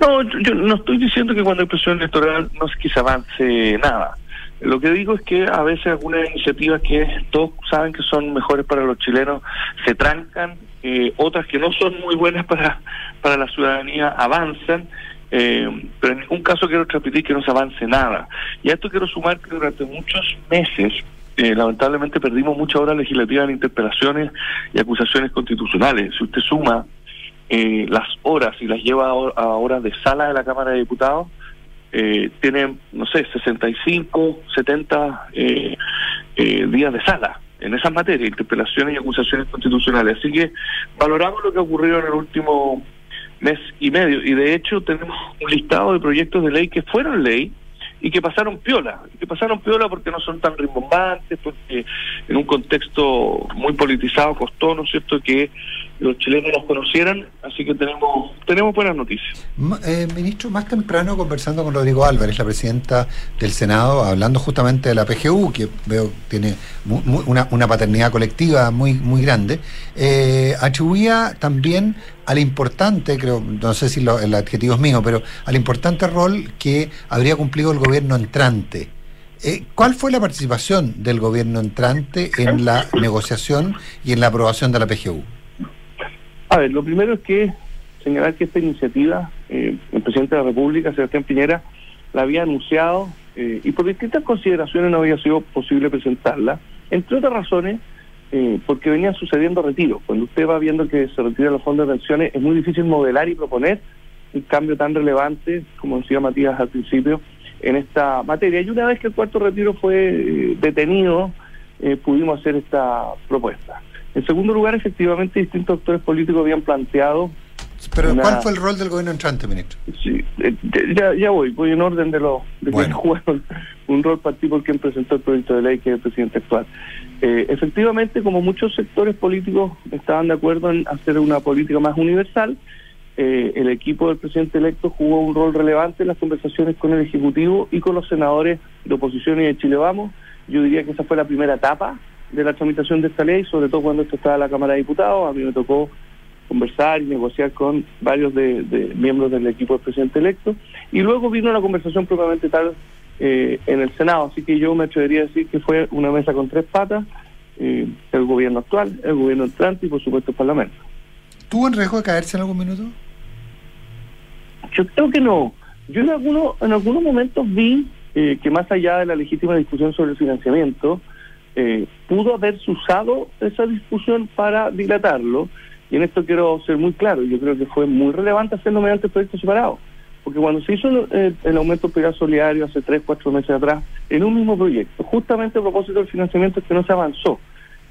No, yo no estoy diciendo que cuando hay presión electoral no es que se avance nada. Lo que digo es que a veces algunas iniciativas que todos saben que son mejores para los chilenos se trancan, eh, otras que no son muy buenas para, para la ciudadanía avanzan, eh, pero en ningún caso quiero transmitir que no se avance nada. Y a esto quiero sumar que durante muchos meses eh, lamentablemente perdimos muchas horas legislativas en interpelaciones y acusaciones constitucionales. Si usted suma las horas y las lleva a horas de sala de la Cámara de Diputados, eh, tienen, no sé, 65, 70 eh, eh, días de sala en esas materias, interpelaciones y acusaciones constitucionales. Así que valoramos lo que ha ocurrido en el último mes y medio y de hecho tenemos un listado de proyectos de ley que fueron ley y que pasaron piola, que pasaron piola porque no son tan rimbombantes, porque en un contexto muy politizado costó, ¿no es cierto?, que los chilenos nos conocieran, así que tenemos tenemos buenas noticias. Eh, ministro, más temprano conversando con Rodrigo Álvarez, la presidenta del Senado, hablando justamente de la PGU, que veo tiene una, una, paternidad colectiva muy, muy grande, eh, atribuía también al importante, creo, no sé si el adjetivo es mío, pero al importante rol que habría cumplido el gobierno entrante. Eh, ¿Cuál fue la participación del gobierno entrante en la negociación y en la aprobación de la PGU? A ver, lo primero es que señalar que esta iniciativa, eh, el presidente de la República, Sebastián Piñera, la había anunciado eh, y por distintas consideraciones no había sido posible presentarla, entre otras razones eh, porque venían sucediendo retiros. Cuando usted va viendo que se retiran los fondos de pensiones, es muy difícil modelar y proponer un cambio tan relevante, como decía Matías al principio, en esta materia. Y una vez que el cuarto retiro fue detenido, pudimos hacer esta propuesta. En segundo lugar, efectivamente, distintos actores políticos habían planteado pero ¿cuál fue el rol del gobierno entrante, ministro? Sí, eh, ya, ya voy, voy en orden de lo de bueno. jugaron un rol para ti por quien presentó el proyecto de ley que es el presidente actual. Eh, efectivamente, como muchos sectores políticos estaban de acuerdo en hacer una política más universal, eh, el equipo del presidente electo jugó un rol relevante en las conversaciones con el Ejecutivo y con los senadores de oposición y de Chile Vamos. Yo diría que esa fue la primera etapa de la tramitación de esta ley, sobre todo cuando esto estaba en la Cámara de Diputados. A mí me tocó conversar y negociar con varios de, miembros del equipo del presidente electo. Y luego vino la conversación propiamente tal eh, en el Senado. Así que yo me atrevería a decir que fue una mesa con tres patas, eh, el gobierno actual, el gobierno entrante y por supuesto el Parlamento. ¿Tuvo en riesgo de caerse en algún minuto? Yo creo que no. Yo en algunos, en algunos momentos vi eh, que más allá de la legítima discusión sobre el financiamiento, pudo haberse usado esa discusión para dilatarlo y en esto quiero ser muy claro, yo creo que fue muy relevante hacerlo mediante proyectos separados. Porque cuando se hizo el, aumento del solidario hace tres, cuatro meses atrás, en un mismo proyecto, justamente a propósito del financiamiento es que no se avanzó.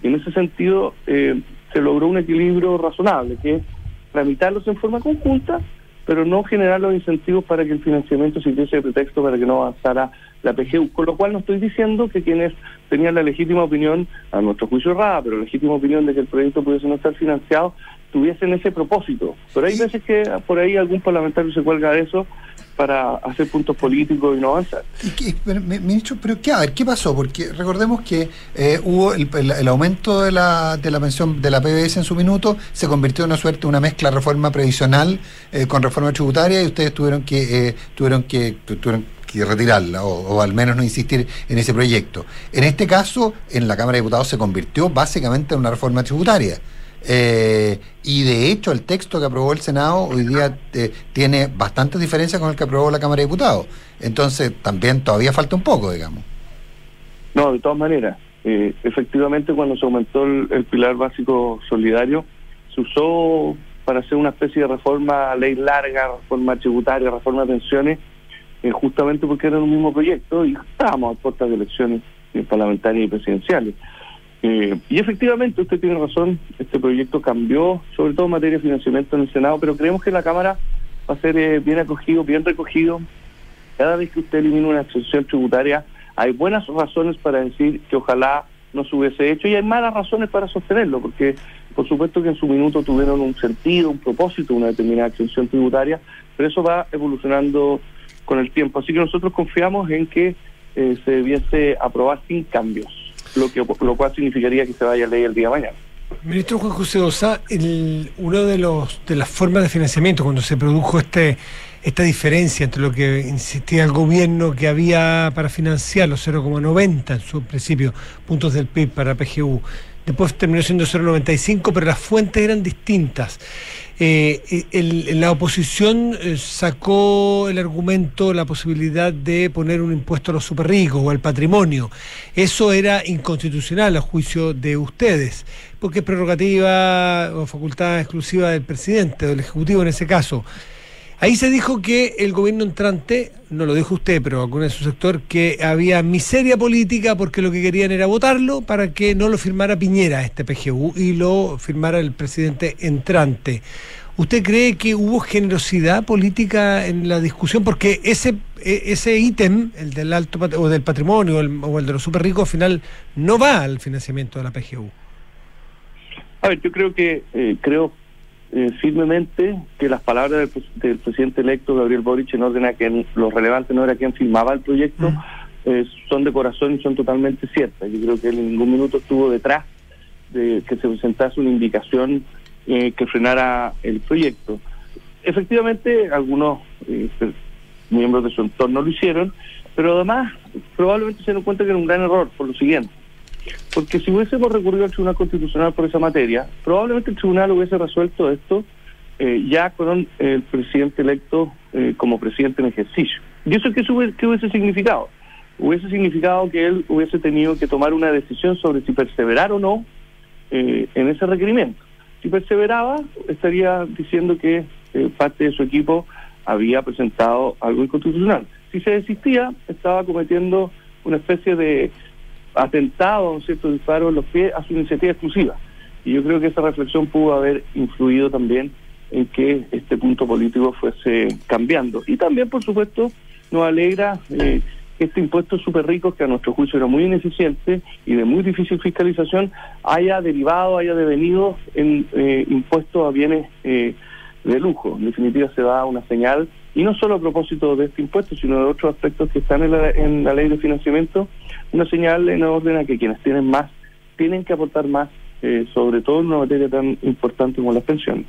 Y en ese sentido eh, se logró un equilibrio razonable, que es tramitarlos en forma conjunta, pero no generar los incentivos para que el financiamiento sirviese de pretexto para que no avanzara la PGU. Con lo cual no estoy diciendo que quienes tenían la legítima opinión, a nuestro juicio errada, pero la legítima opinión de que el proyecto pudiese no estar financiado, tuviesen ese propósito. Pero hay veces que por ahí algún parlamentario se cuelga de eso para hacer puntos políticos y no avanzar. Y ministro, pero ¿qué, a ver, ¿qué pasó? Porque recordemos que eh, hubo el, aumento de la, de la pensión de la PBS en su minuto, se convirtió en una suerte, una mezcla reforma previsional eh, con reforma tributaria y ustedes tuvieron que, eh, tuvieron que, tuvieron que retirarla o, o, al menos no insistir en ese proyecto. En este caso, en la Cámara de Diputados se convirtió básicamente en una reforma tributaria. Eh, y de hecho el texto que aprobó el Senado hoy día eh, tiene bastantes diferencias con el que aprobó la Cámara de Diputados. Entonces también todavía falta un poco, digamos. No, de todas maneras. Eh, efectivamente, cuando se aumentó el, pilar básico solidario, se usó para hacer una especie de reforma ley larga, reforma tributaria, reforma de pensiones, justamente porque era un mismo proyecto y estábamos a puertas de elecciones parlamentarias y presidenciales. Eh, y efectivamente, usted tiene razón, este proyecto cambió, sobre todo en materia de financiamiento en el Senado, pero creemos que la Cámara va a ser eh, bien acogido, bien recogido. Cada vez que usted elimina una exención tributaria, hay buenas razones para decir que ojalá no se hubiese hecho y hay malas razones para sostenerlo, porque por supuesto que en su minuto tuvieron un sentido, un propósito, una determinada exención tributaria, pero eso va evolucionando con el tiempo. Así que nosotros confiamos en que eh, se debiese aprobar sin cambios lo, que, lo cual significaría que se vaya a ley el día de mañana. Ministro Juan José Osa, una de, los, de las formas de financiamiento, cuando se produjo este esta diferencia entre lo que insistía el gobierno que había para financiar los 0,90 en su principio puntos del PIB para PGU, después terminó siendo 0,95, pero las fuentes eran distintas. Eh, la oposición eh, sacó el argumento, la posibilidad de poner un impuesto a los superricos o al patrimonio. Eso era inconstitucional a juicio de ustedes, porque es prerrogativa o facultad exclusiva del presidente, del Ejecutivo en ese caso. Ahí se dijo que el gobierno entrante, no lo dijo usted, pero alguno de su sector, que había miseria política porque lo que querían era votarlo para que no lo firmara Piñera, este PGU, y lo firmara el presidente entrante. ¿Usted cree que hubo generosidad política en la discusión? Porque ese e, ese ítem, el del alto o del patrimonio o el, de los super ricos, al final no va al financiamiento de la PGU. A ver, yo creo que eh, creo eh, firmemente que las palabras del, presidente electo Gabriel Boric en orden a que lo relevante no era quien firmaba el proyecto, mm. eh, son de corazón y son totalmente ciertas. Yo creo que él en ningún minuto estuvo detrás de que se presentase una indicación eh, que frenara el proyecto. Efectivamente, algunos miembros de su entorno lo hicieron, pero además probablemente se dieron cuenta que era un gran error por lo siguiente porque si hubiésemos recurrido al Tribunal Constitucional por esa materia, probablemente el Tribunal hubiese resuelto esto eh, ya con el presidente electo eh, como presidente en ejercicio. ¿Y eso qué, qué hubiese significado? hubiese significado que él hubiese tenido que tomar una decisión sobre si perseverar o no eh, en ese requerimiento. Si perseveraba, estaría diciendo que eh, parte de su equipo había presentado algo inconstitucional. Si se desistía, estaba cometiendo una especie de atentado, un cierto disparo en los pies a su iniciativa exclusiva. Y yo creo que esa reflexión pudo haber influido también en que este punto político fuese cambiando. Y también, por supuesto, nos alegra eh, que este impuesto súper rico, que a nuestro juicio era muy ineficiente y de muy difícil fiscalización, haya derivado, haya devenido en eh, impuestos a bienes eh, de lujo. En definitiva, se da una señal, y no solo a propósito de este impuesto, sino de otros aspectos que están en la, en la ley de financiamiento, una señal en orden a que quienes tienen más tienen que aportar más, eh, sobre todo en una materia tan importante como las pensiones.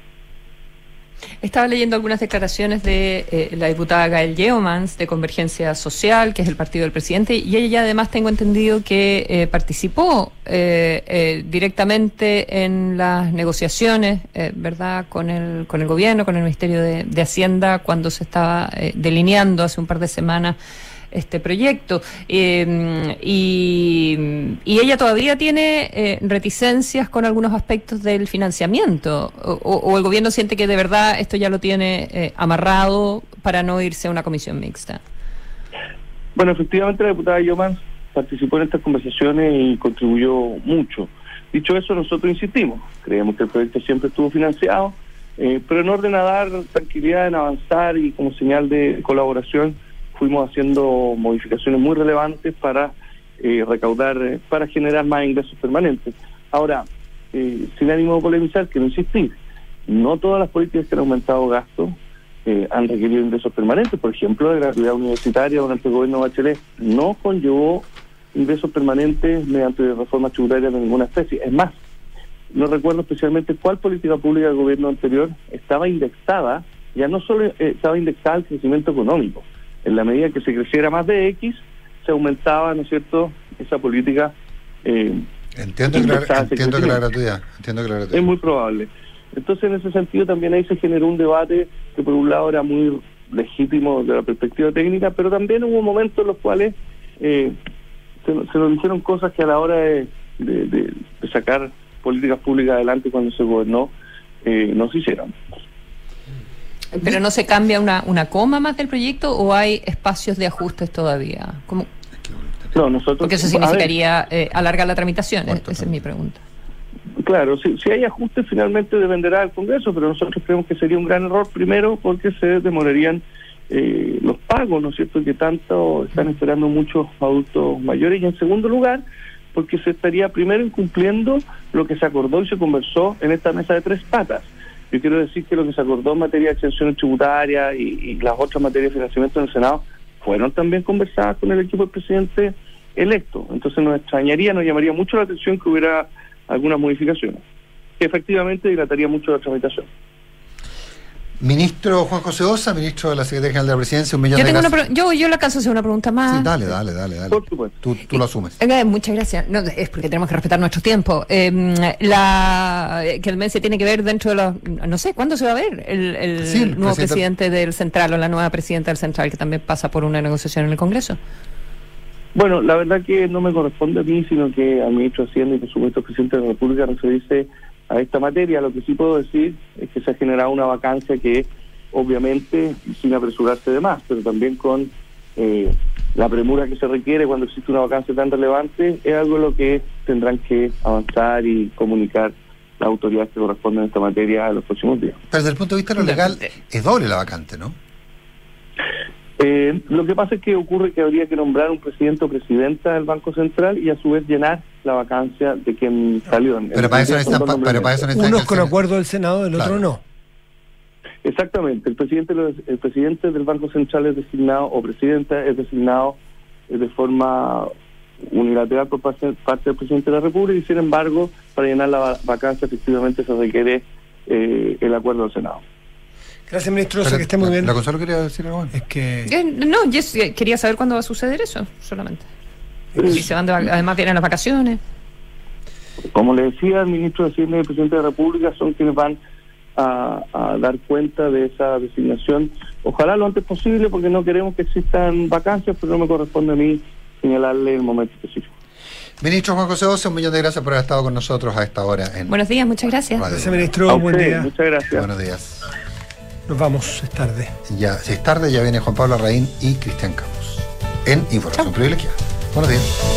Estaba leyendo algunas declaraciones de eh, la diputada Gael Yeomans de Convergencia Social, que es el partido del presidente, y ella además tengo entendido que eh, participó eh, directamente en las negociaciones, ¿verdad?, con el, con el gobierno, con el Ministerio de Hacienda, cuando se estaba delineando hace un par de semanas este proyecto. Eh, y, ella todavía tiene eh, reticencias con algunos aspectos del financiamiento. O, el gobierno siente que de verdad esto ya lo tiene eh, amarrado para no irse a una comisión mixta? Bueno, efectivamente la diputada Yomans participó en estas conversaciones y contribuyó mucho. Dicho eso, nosotros insistimos. Creemos que el proyecto siempre estuvo financiado, pero en orden a dar tranquilidad en avanzar y como señal de colaboración, fuimos haciendo modificaciones muy relevantes para eh, recaudar, eh, para generar más ingresos permanentes. Ahora, eh, sin ánimo de polemizar, quiero insistir, no todas las políticas que han aumentado gastos han requerido ingresos permanentes. Por ejemplo, la gratuidad universitaria durante el gobierno de Bachelet no conllevó ingresos permanentes mediante reformas tributarias de ninguna especie. Es más, no recuerdo especialmente cuál política pública del gobierno anterior estaba indexada, ya no solo estaba indexada al crecimiento económico, en la medida que se creciera más de X, se aumentaba, ¿no es cierto?, esa política. Eh, entiendo, que la, entiendo, que la, gratuidad, entiendo que la gratuidad. Es muy probable. Entonces, en ese sentido, también ahí se generó un debate que, por un lado, era muy legítimo de la perspectiva técnica, pero también hubo momentos en los cuales eh, se, nos dijeron cosas que a la hora de, de, sacar políticas públicas adelante cuando se gobernó, eh, no se hicieron. ¿Pero no se cambia una, una coma más del proyecto o hay espacios de ajustes todavía? ¿Cómo? No, nosotros... Porque eso significaría eh, alargar la tramitación, esa es mi pregunta. Claro, si, si hay ajustes finalmente dependerá del Congreso, pero nosotros creemos que sería un gran error primero porque se demorarían eh, los pagos, ¿no es cierto?, que tanto están esperando muchos adultos mayores y en segundo lugar porque se estaría primero incumpliendo lo que se acordó y se conversó en esta mesa de tres patas. Yo quiero decir que lo que se acordó en materia de exenciones tributarias y, las otras materias de financiamiento en el Senado fueron también conversadas con el equipo del presidente electo. Entonces nos extrañaría, nos llamaría mucho la atención que hubiera algunas modificaciones, que efectivamente dilataría mucho la tramitación. Ministro Juan José Osa, ministro de la Secretaría General de la Presidencia, un millón yo de tengo una yo, yo le alcanzo a hacer una pregunta más. Sí, dale, dale, dale. dale. Por supuesto. Tú, tú lo asumes. Eh, muchas gracias. No, es porque tenemos que respetar nuestro tiempo. Eh, la, que el mes se tiene que ver dentro de los... No sé, ¿cuándo se va a ver el, el nuevo presidente del Central o la nueva presidenta del Central que también pasa por una negociación en el Congreso? Bueno, la verdad que no me corresponde a mí, sino que al ministro de Hacienda y por supuesto al presidente de la República dice a esta materia. Lo que sí puedo decir es que se ha generado una vacancia que obviamente sin apresurarse de más, pero también con eh, la premura que se requiere cuando existe una vacancia tan relevante, es algo en lo que tendrán que avanzar y comunicar las autoridades que corresponden a esta materia en los próximos días. Pero desde el punto de vista de lo legal, es doble la vacante, ¿no? Eh, lo que pasa es que ocurre que habría que nombrar un presidente o presidenta del Banco Central y a su vez llenar la vacancia de quien salió. Pero, para eso, pero para Unos con acuerdo del Senado, el otro no. Exactamente, el presidente el presidente del Banco Central es designado, o presidenta es designado eh, de forma unilateral por parte, del presidente de la República y sin embargo, para llenar la vacancia efectivamente se requiere eh, el acuerdo del Senado. Gracias, ministro. que esté muy bien. ¿La Consuelo quería decir algo? Es que... Eh, no, yo quería saber cuándo va a suceder eso, solamente. Si se van además vienen las vacaciones. Como le decía, el ministro de Hacienda y el presidente de la República son quienes van a, dar cuenta de esa designación. Ojalá lo antes posible porque no queremos que existan vacancias, pero no me corresponde a mí señalarle el momento específico. Ministro Juan José Oce, un millón de gracias por haber estado con nosotros a esta hora. En Buenos días, muchas gracias. Gracias, ministro. Buen día. Muchas gracias. Buenos días. Nos vamos, es tarde. Ya, si es tarde, ya viene Juan Pablo Raín y Cristian Campos en Información Privilegiada. Buenos días.